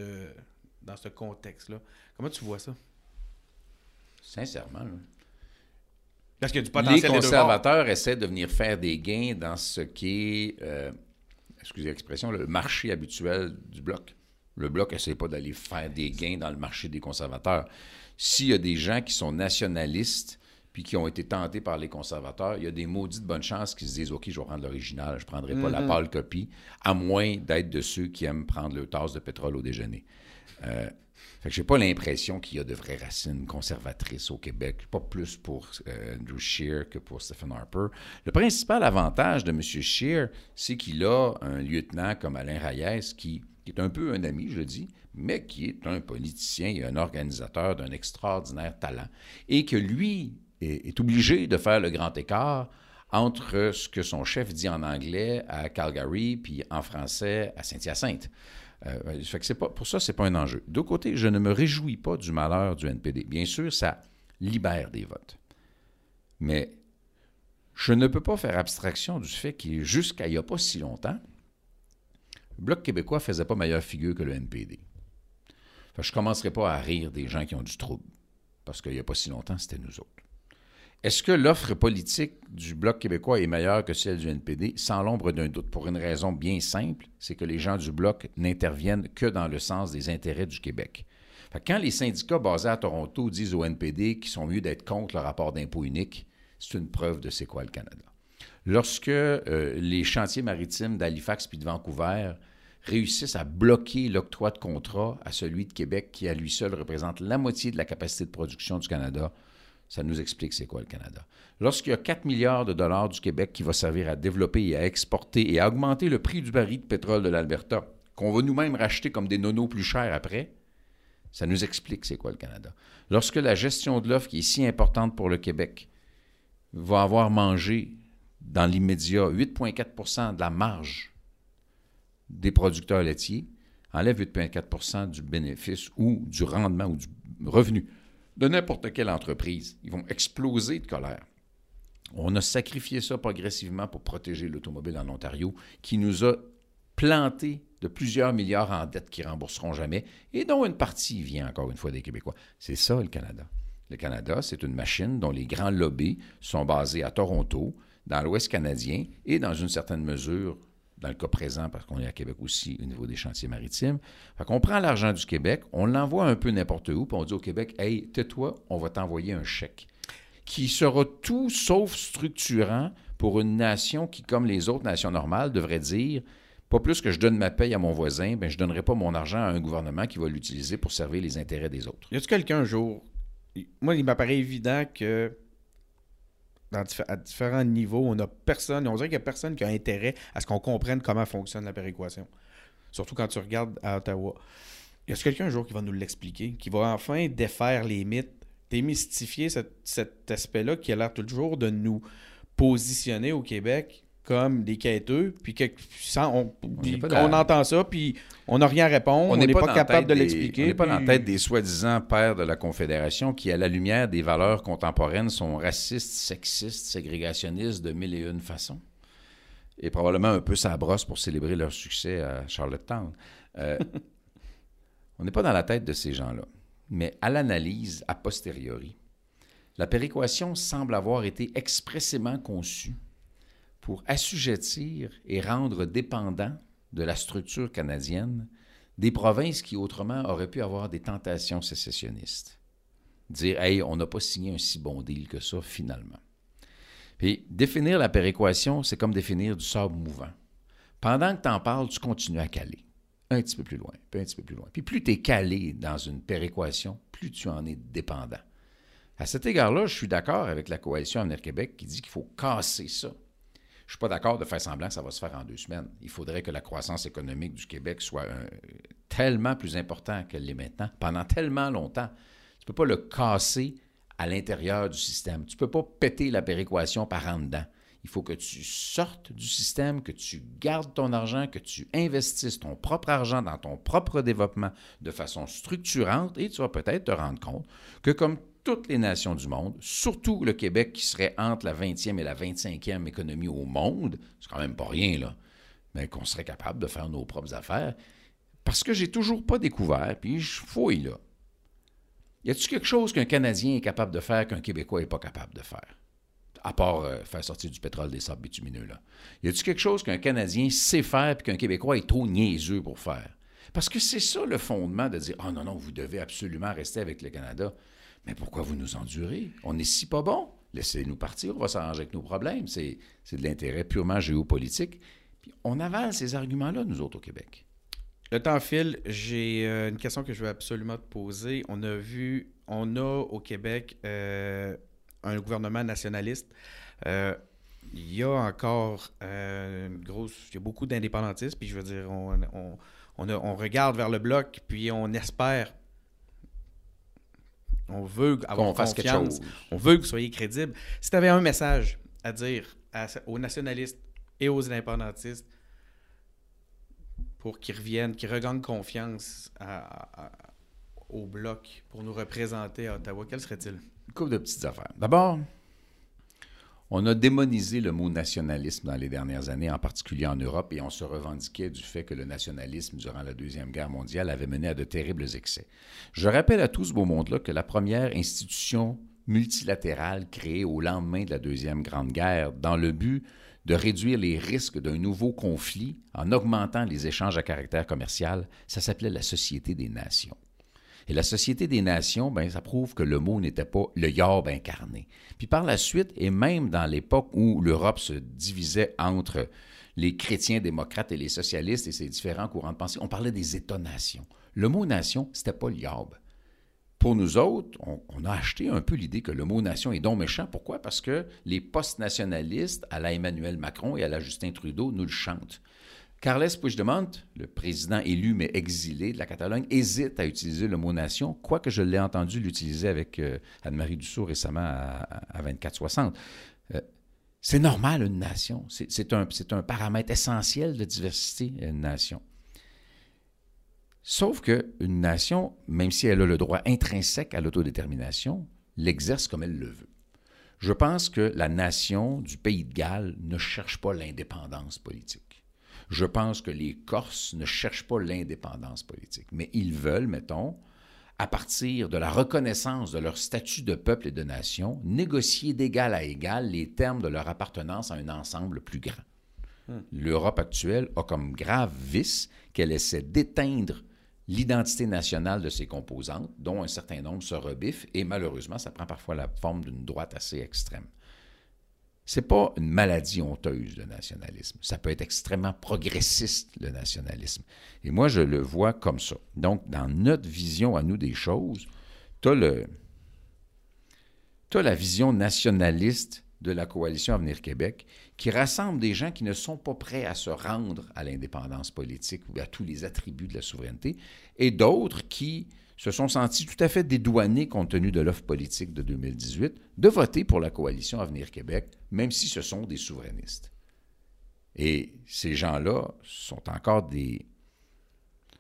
Speaker 1: dans ce contexte-là. Comment tu vois ça?
Speaker 2: Sincèrement. là.
Speaker 1: Parce qu'il y a du
Speaker 2: Les
Speaker 1: potentiel bords.
Speaker 2: conservateurs essaient de venir faire des gains dans ce qui est, euh, excusez l'expression, le marché habituel du bloc. Le bloc n'essaie pas d'aller faire des gains dans le marché des conservateurs. S'il y a des gens qui sont nationalistes puis qui ont été tentés par les conservateurs, il y a des maudits de bonne chance qui se disent OK, je vais rendre l'original, je ne prendrai pas la pâle copie, à moins d'être de ceux qui aiment prendre leur tasse de pétrole au déjeuner. Euh, fait que j'ai pas l'impression qu'il y a de vraies racines conservatrices au Québec, pas plus pour euh, Andrew Scheer que pour Stephen Harper. Le principal avantage de M. Scheer, c'est qu'il a un lieutenant comme Alain Reyes qui, est un peu un ami, je le dis, mais qui est un politicien et un organisateur d'un extraordinaire talent, et que lui est, est obligé de faire le grand écart entre ce que son chef dit en anglais à Calgary puis en français à Saint-Hyacinthe. Euh, fait que pas, pour ça, c'est pas un enjeu. D'autre côté, je ne me réjouis pas du malheur du NPD. Bien sûr, ça libère des votes. Mais je ne peux pas faire abstraction du fait qu'il, jusqu'à il n'y a pas si longtemps, le Bloc québécois ne faisait pas meilleure figure que le NPD. je ne commencerai pas à rire des gens qui ont du trouble, parce qu'il n'y a pas si longtemps, c'était nous autres. Est-ce que l'offre politique du Bloc québécois est meilleure que celle du NPD? Sans l'ombre d'un doute, pour une raison bien simple, c'est que les gens du Bloc n'interviennent que dans le sens des intérêts du Québec. quand les syndicats basés à Toronto disent au NPD qu'ils sont mieux d'être contre le rapport d'impôt unique, c'est une preuve de c'est quoi le Canada. Lorsque euh, les chantiers maritimes d'Halifax puis de Vancouver réussissent à bloquer l'octroi de contrat à celui de Québec, qui à lui seul représente la moitié de la capacité de production du Canada, ça nous explique c'est quoi le Canada. Lorsqu'il y a 4 milliards de dollars du Québec qui va servir à développer et à exporter et à augmenter le prix du baril de pétrole de l'Alberta, qu'on va nous-mêmes racheter comme des nonos plus chers après, ça nous explique c'est quoi le Canada. Lorsque la gestion de l'offre, qui est si importante pour le Québec, va avoir mangé dans l'immédiat 8,4% de la marge des producteurs laitiers, enlève 8,4% du bénéfice ou du rendement ou du revenu de n'importe quelle entreprise. Ils vont exploser de colère. On a sacrifié ça progressivement pour protéger l'automobile en Ontario, qui nous a planté de plusieurs milliards en dettes qui rembourseront jamais, et dont une partie vient encore une fois des Québécois. C'est ça le Canada. Le Canada, c'est une machine dont les grands lobbies sont basés à Toronto, dans l'Ouest canadien et dans une certaine mesure dans le cas présent, parce qu'on est à Québec aussi au niveau des chantiers maritimes. Fait qu'on prend l'argent du Québec, on l'envoie un peu n'importe où, puis on dit au Québec, hey, tais-toi, on va t'envoyer un chèque qui sera tout sauf structurant pour une nation qui, comme les autres nations normales, devrait dire pas plus que je donne ma paye à mon voisin, ben je ne donnerai pas mon argent à un gouvernement qui va l'utiliser pour servir les intérêts des autres.
Speaker 1: Y a-t-il quelqu'un un jour? Moi, il m'apparaît évident que à différents niveaux. On a personne, on dirait qu'il n'y a personne qui a intérêt à ce qu'on comprenne comment fonctionne la péréquation. Surtout quand tu regardes à Ottawa. Y a quelqu'un un jour qui va nous l'expliquer, qui va enfin défaire les mythes, démystifier cet aspect-là qui a l'air toujours de nous positionner au Québec comme des quêteux, puis, que, on, on, entend ça, puis on n'a rien à répondre, on n'est pas, capable de l'expliquer.
Speaker 2: On n'est pas dans la tête des soi-disant pères de la Confédération qui, à la lumière des valeurs contemporaines, sont racistes, sexistes, ségrégationnistes de mille et une façons. Et probablement un peu sa brosse pour célébrer leur succès à Charlottetown. Euh, (laughs) on n'est pas dans la tête de ces gens-là. Mais à l'analyse a posteriori, la péréquation semble avoir été expressément conçue pour assujettir et rendre dépendants de la structure canadienne des provinces qui autrement auraient pu avoir des tentations sécessionnistes. Dire, hey, on n'a pas signé un si bon deal que ça finalement. Puis définir la péréquation, c'est comme définir du sable mouvant. Pendant que tu en parles, tu continues à caler. Un petit peu plus loin, puis un petit peu plus loin. Puis plus tu es calé dans une péréquation, plus tu en es dépendant. À cet égard-là, je suis d'accord avec la coalition Avenir Québec qui dit qu'il faut casser ça. Je ne suis pas d'accord de faire semblant que ça va se faire en deux semaines. Il faudrait que la croissance économique du Québec soit euh, tellement plus importante qu'elle l'est maintenant, pendant tellement longtemps. Tu ne peux pas le casser à l'intérieur du système. Tu ne peux pas péter la péréquation par en dedans. Il faut que tu sortes du système, que tu gardes ton argent, que tu investisses ton propre argent dans ton propre développement de façon structurante et tu vas peut-être te rendre compte que comme toutes les nations du monde, surtout le Québec qui serait entre la 20e et la 25e économie au monde, c'est quand même pas rien, là, mais qu'on serait capable de faire nos propres affaires, parce que j'ai toujours pas découvert, puis je fouille, là. Y a-t-il quelque chose qu'un Canadien est capable de faire qu'un Québécois n'est pas capable de faire? À part euh, faire sortir du pétrole des sables bitumineux, là. Y a-t-il quelque chose qu'un Canadien sait faire puis qu'un Québécois est trop niaiseux pour faire? Parce que c'est ça le fondement de dire Ah oh non, non, vous devez absolument rester avec le Canada. Mais pourquoi vous nous endurez? On n'est si pas bon. Laissez-nous partir, on va s'arranger avec nos problèmes. C'est, de l'intérêt purement géopolitique. Puis on avale ces arguments-là, nous autres, au Québec.
Speaker 1: Le temps file. J'ai euh, une question que je veux absolument te poser. On a vu, on a au Québec euh, un gouvernement nationaliste. Euh, il y a encore une grosse. Il y a beaucoup d'indépendantistes, puis je veux dire, on, on regarde vers le bloc, puis on espère on veut avoir confiance. On veut que vous soyez crédible. Si tu avais un message à dire aux nationalistes et aux indépendantistes pour qu'ils reviennent, qu'ils regagnent confiance au bloc pour nous représenter à Ottawa, quel serait-il?
Speaker 2: Une couple de petites affaires. D'abord, On a démonisé le mot nationalisme dans les dernières années, en particulier en Europe, et on se revendiquait du fait que le nationalisme, durant la Deuxième Guerre mondiale, avait mené à de terribles excès. Je rappelle à tout ce beau monde-là que la première institution multilatérale créée au lendemain de la Deuxième Grande Guerre, dans le but de réduire les risques d'un nouveau conflit en augmentant les échanges à caractère commercial, ça s'appelait la Société des Nations. Et la Société des Nations, ben, ça prouve que le mot n'était pas le yob incarné. Puis par la suite, et même dans l'époque où l'Europe se divisait entre les chrétiens démocrates et les socialistes et ces différents courants de pensée, on parlait des États-nations. Le mot nation, c'était pas le yob. Pour nous autres, on, a acheté un peu l'idée que le mot nation est donc méchant. Pourquoi? Parce que les post-nationalistes, à la Emmanuel Macron et à la Justin Trudeau, nous le chantent. Carles Puigdemont, le président élu mais exilé de la Catalogne, hésite à utiliser le mot nation, quoique je l'ai entendu l'utiliser avec euh, Anne-Marie Dussault récemment à, 2460. Euh, c'est normal, une nation. C'est un, un, paramètre essentiel de diversité, une nation. Sauf qu'une nation, même si elle a le droit intrinsèque à l'autodétermination, l'exerce comme elle le veut. Je pense que la nation du pays de Galles ne cherche pas l'indépendance politique. Je pense que les Corses ne cherchent pas l'indépendance politique, mais ils veulent, mettons, à partir de la reconnaissance de leur statut de peuple et de nation, négocier d'égal à égal les termes de leur appartenance à un ensemble plus grand. Hmm. L'Europe actuelle a comme grave vice qu'elle essaie d'éteindre l'identité nationale de ses composantes, dont un certain nombre se rebiffent, et malheureusement, ça prend parfois la forme d'une droite assez extrême. C'est pas une maladie honteuse, le nationalisme. Ça peut être extrêmement progressiste, le nationalisme. Et moi, je le vois comme ça. Donc, dans notre vision à nous des choses, tu as, as la vision nationaliste de la coalition Avenir Québec qui rassemble des gens qui ne sont pas prêts à se rendre à l'indépendance politique ou à tous les attributs de la souveraineté, et d'autres qui se sont sentis tout à fait dédouanés compte tenu de l'offre politique de 2018 de voter pour la coalition Avenir Québec, même si ce sont des souverainistes. Et ces gens-là sont encore des...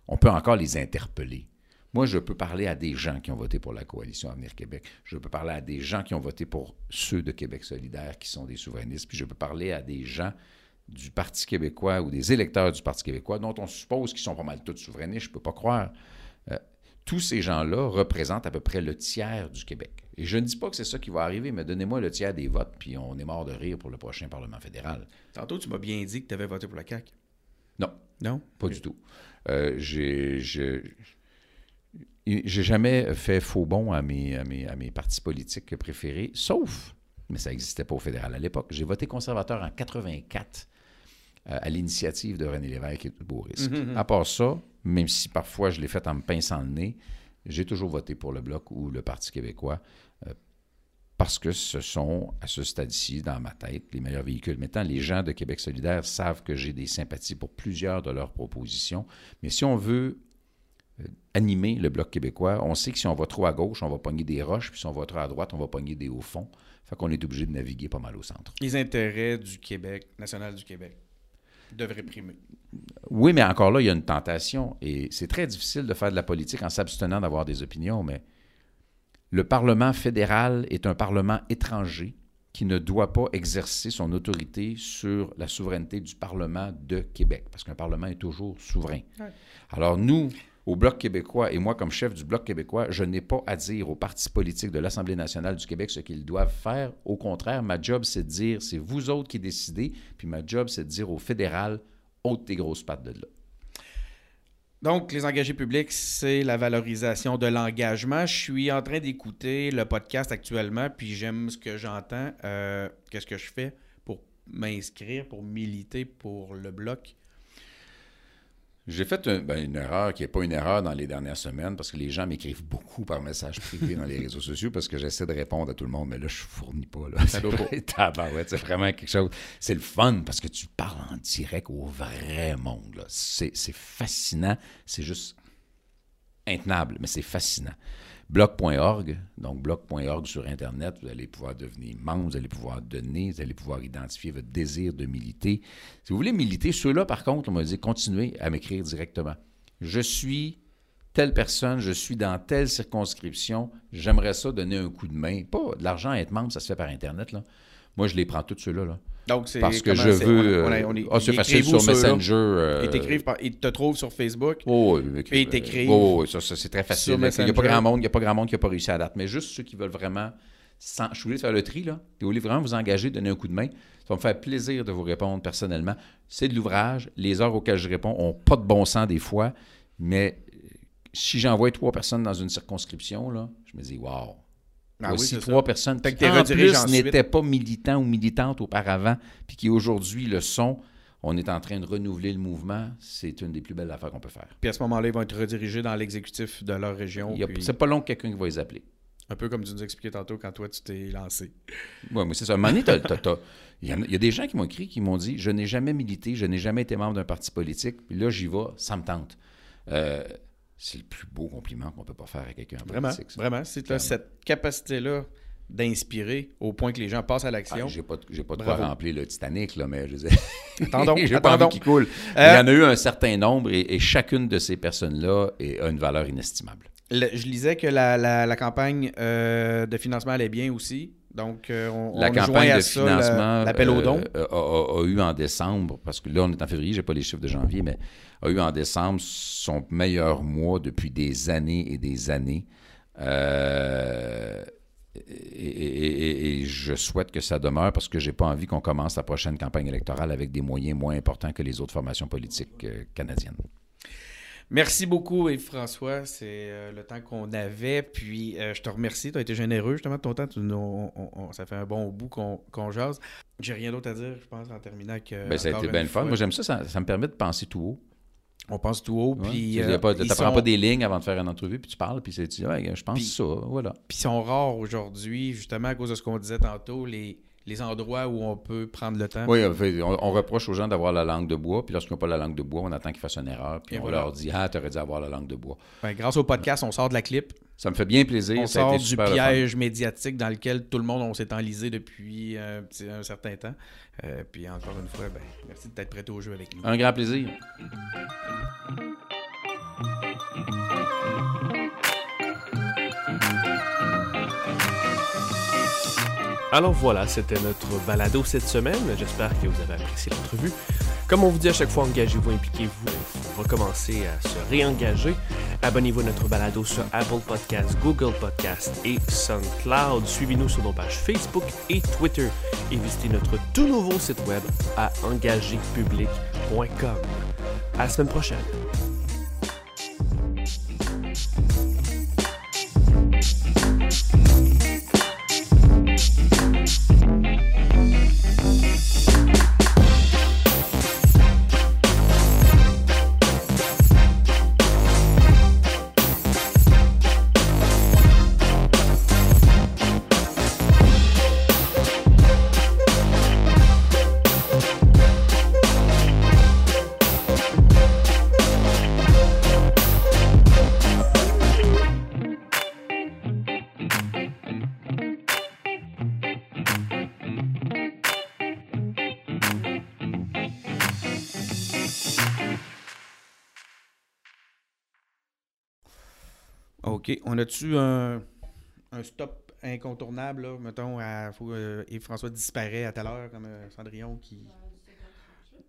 Speaker 2: On peut encore les interpeller. Moi, je peux parler à des gens qui ont voté pour la coalition Avenir Québec. Je peux parler à des gens qui ont voté pour ceux de Québec solidaire qui sont des souverainistes. Puis je peux parler à des gens du Parti québécois ou des électeurs du Parti québécois dont on suppose qu'ils sont pas mal tous souverainistes. Je ne peux pas croire. Tous ces gens-là représentent à peu près le tiers du Québec. Et je ne dis pas que c'est ça qui va arriver, mais donnez-moi le tiers des votes, puis on est mort de rire pour le prochain Parlement fédéral.
Speaker 1: Tantôt, tu m'as bien dit que tu avais voté pour la CAQ.
Speaker 2: Non.
Speaker 1: Non?
Speaker 2: Pas du tout. Euh, j'ai, j'ai jamais fait faux bon à mes, à, mes, à mes partis politiques préférés, sauf, mais ça n'existait pas au fédéral à l'époque, j'ai voté conservateur en 84 euh, à l'initiative de René Lévesque et de Boris. Mm-hmm. À part ça, même si parfois je l'ai fait en me pinçant le nez, j'ai toujours voté pour le Bloc ou le Parti québécois euh, parce que ce sont, à ce stade-ci, dans ma tête, les meilleurs véhicules. Maintenant, les gens de Québec solidaire savent que j'ai des sympathies pour plusieurs de leurs propositions, mais si on veut euh, animer le Bloc québécois, on sait que si on va trop à gauche, on va pogner des roches, puis si on va trop à droite, on va pogner des hauts fonds. Fait qu'on est obligé de naviguer pas mal au centre.
Speaker 1: Les intérêts du Québec, national du Québec devrait primer.
Speaker 2: Oui, mais encore là, il y a une tentation. Et c'est très difficile de faire de la politique en s'abstenant d'avoir des opinions, mais le Parlement fédéral est un Parlement étranger qui ne doit pas exercer son autorité sur la souveraineté du Parlement de Québec, parce qu'un Parlement est toujours souverain. Alors nous, au Bloc québécois, et moi comme chef du Bloc québécois, je n'ai pas à dire aux partis politiques de l'Assemblée nationale du Québec ce qu'ils doivent faire. Au contraire, ma job, c'est de dire, c'est vous autres qui décidez, puis ma job, c'est de dire au fédéral, ôte tes grosses pattes de là.
Speaker 1: Donc, les engagés publics, c'est la valorisation de l'engagement. Je suis en train d'écouter le podcast actuellement, puis j'aime ce que j'entends. Euh, qu'est-ce que je fais pour m'inscrire, pour militer pour le bloc?
Speaker 2: J'ai fait ben, une erreur qui n'est pas une erreur dans les dernières semaines parce que les gens m'écrivent beaucoup par message privé dans les réseaux sociaux parce que j'essaie de répondre à tout le monde, mais là, je ne fournis pas. Là. (laughs) C'est, c'est vraiment quelque chose. C'est le fun parce que tu parles en direct au vrai monde. C'est, c'est fascinant. C'est juste intenable, mais c'est fascinant bloc.org, donc bloc.org sur Internet, vous allez pouvoir devenir membre, vous allez pouvoir donner, vous allez pouvoir identifier votre désir de militer. Si vous voulez militer, ceux-là, par contre, on m'a dit, continuez à m'écrire directement. Je suis telle personne, je suis dans telle circonscription, j'aimerais ça donner un coup de main. Pas de l'argent à être membre, ça se fait par Internet, là. Moi, je les prends tous ceux-là. Là.
Speaker 1: Donc, c'est
Speaker 2: Parce que je veux.
Speaker 1: On a-
Speaker 2: euh,
Speaker 1: on
Speaker 2: ah, c'est facile sur? Messenger. euh,
Speaker 1: Ils t'écrivent, par- ils te trouvent sur Facebook.
Speaker 2: Oh, oui,
Speaker 1: Et ils t'écrivent.
Speaker 2: oh, oui, ça, ça, c'est très facile. Il n'y a pas grand monde, il y a pas grand monde qui n'a pas réussi à date. Mais juste ceux qui veulent vraiment. Sans, je voulais faire le tri, là. Et vous voulez vraiment vous engager, donner un coup de main. Ça va me faire plaisir de vous répondre personnellement. C'est de l'ouvrage. Les heures auxquelles je réponds n'ont pas de bon sens des fois. Mais euh, si j'envoie trois personnes dans une circonscription, là, je me dis, wow.
Speaker 1: Ah oui, c'est
Speaker 2: trois
Speaker 1: ça.
Speaker 2: personnes
Speaker 1: que
Speaker 2: qui, en plus, n'étaient pas militants ou militantes auparavant, puis qui aujourd'hui le sont. On est en train de renouveler le mouvement. C'est une des plus belles affaires qu'on peut faire.
Speaker 1: Puis à ce moment-là, ils vont être redirigés dans l'exécutif de leur région. Puis
Speaker 2: C'est pas long que quelqu'un qui va les appeler.
Speaker 1: Un peu comme tu nous expliquais tantôt quand toi, tu t'es lancé.
Speaker 2: Oui, mais c'est ça. À un moment donné, y, il y a des gens qui m'ont écrit, qui m'ont dit Je n'ai jamais milité, je n'ai jamais été membre d'un parti politique, puis là, j'y vais, ça me tente. Euh, c'est le plus beau compliment qu'on peut pas faire à quelqu'un en
Speaker 1: Vraiment,
Speaker 2: ça.
Speaker 1: vraiment.
Speaker 2: Clairement.
Speaker 1: cette capacité-là d'inspirer au point que les gens passent à
Speaker 2: Ah,
Speaker 1: l'action.
Speaker 2: j'ai pas, j'ai pas de
Speaker 1: Bravo.
Speaker 2: quoi remplir le Titanic, là, mais je dire, (laughs)
Speaker 1: Attendons, (laughs)
Speaker 2: j'ai pas envie qu'il coule.
Speaker 1: Euh,
Speaker 2: Il y en a eu un certain nombre et, et chacune de ces personnes-là a une valeur inestimable.
Speaker 1: Le- je lisais que la, la- la campagne euh, de financement allait bien aussi. Donc, euh, on,
Speaker 2: La
Speaker 1: on
Speaker 2: campagne
Speaker 1: à
Speaker 2: de
Speaker 1: ça
Speaker 2: financement
Speaker 1: l'appel aux
Speaker 2: euh,
Speaker 1: dons.
Speaker 2: euh, a, a- a eu en décembre, parce que là, on est en février, j'ai pas les chiffres de janvier, mais a eu en décembre son meilleur mois depuis des années et des années. Euh, et, et- et- et je souhaite que ça demeure parce que j'ai pas envie qu'on commence la prochaine campagne électorale avec des moyens moins importants que les autres formations politiques canadiennes.
Speaker 1: Merci beaucoup, Yves-François. C'est euh, le temps qu'on avait. Puis, euh, je te remercie. Tu as été généreux, justement, de ton temps. Tu nous- on- on- on- ça fait un bon bout qu'on jase. J'ai rien d'autre à dire, je pense, en terminant que.
Speaker 2: Ben, ça a été bien le fun. Moi, j'aime ça, ça, ça me permet de penser tout haut.
Speaker 1: On pense tout haut. Puis,
Speaker 2: Tu
Speaker 1: euh,
Speaker 2: n'apprends pas
Speaker 1: sont-
Speaker 2: des lignes avant de faire une entrevue, puis tu parles, puis tu dis, Ouais, je pense ça, voilà.
Speaker 1: Puis ils sont rares aujourd'hui, justement à cause de ce qu'on disait tantôt, les, les endroits où on peut prendre le temps.
Speaker 2: Oui, on, on reproche aux gens d'avoir la langue de bois, puis lorsqu'ils n'ont pas la langue de bois, on attend qu'ils fassent une erreur, puis
Speaker 1: Et
Speaker 2: on
Speaker 1: voilà.
Speaker 2: leur dit Ah, t'aurais dû avoir la langue de bois.
Speaker 1: Ben, grâce au podcast, on sort de la clip.
Speaker 2: Ça me fait bien plaisir.
Speaker 1: On
Speaker 2: ça
Speaker 1: sort du
Speaker 2: fun.
Speaker 1: piège médiatique dans lequel tout le monde on s'est enlisé depuis euh, un, certain temps. Euh, puis encore une fois, ben, merci de t'être prêté au jeu avec nous.
Speaker 2: Un grand plaisir.
Speaker 3: Alors voilà, c'était notre balado cette semaine. J'espère que vous avez apprécié l'entrevue. Comme on vous dit à chaque fois, engagez-vous, impliquez-vous. Recommencer à se réengager. Abonnez-vous à notre balado sur Apple Podcasts, Google Podcasts et SoundCloud. Suivez-nous sur nos pages Facebook et Twitter. Et visitez notre tout nouveau site web à engagépublic.com. À la semaine prochaine.
Speaker 1: A-tu un, un stop incontournable, là? Mettons, à, faut, euh, Yves-François disparaît à telle heure, comme euh, Cendrillon qui.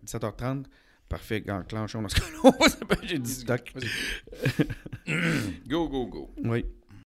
Speaker 1: 17h30. Parfait, enclenchons dans ce cas-là. (laughs) J'ai dit doc. (coughs)
Speaker 2: Go, go, go.
Speaker 1: Oui.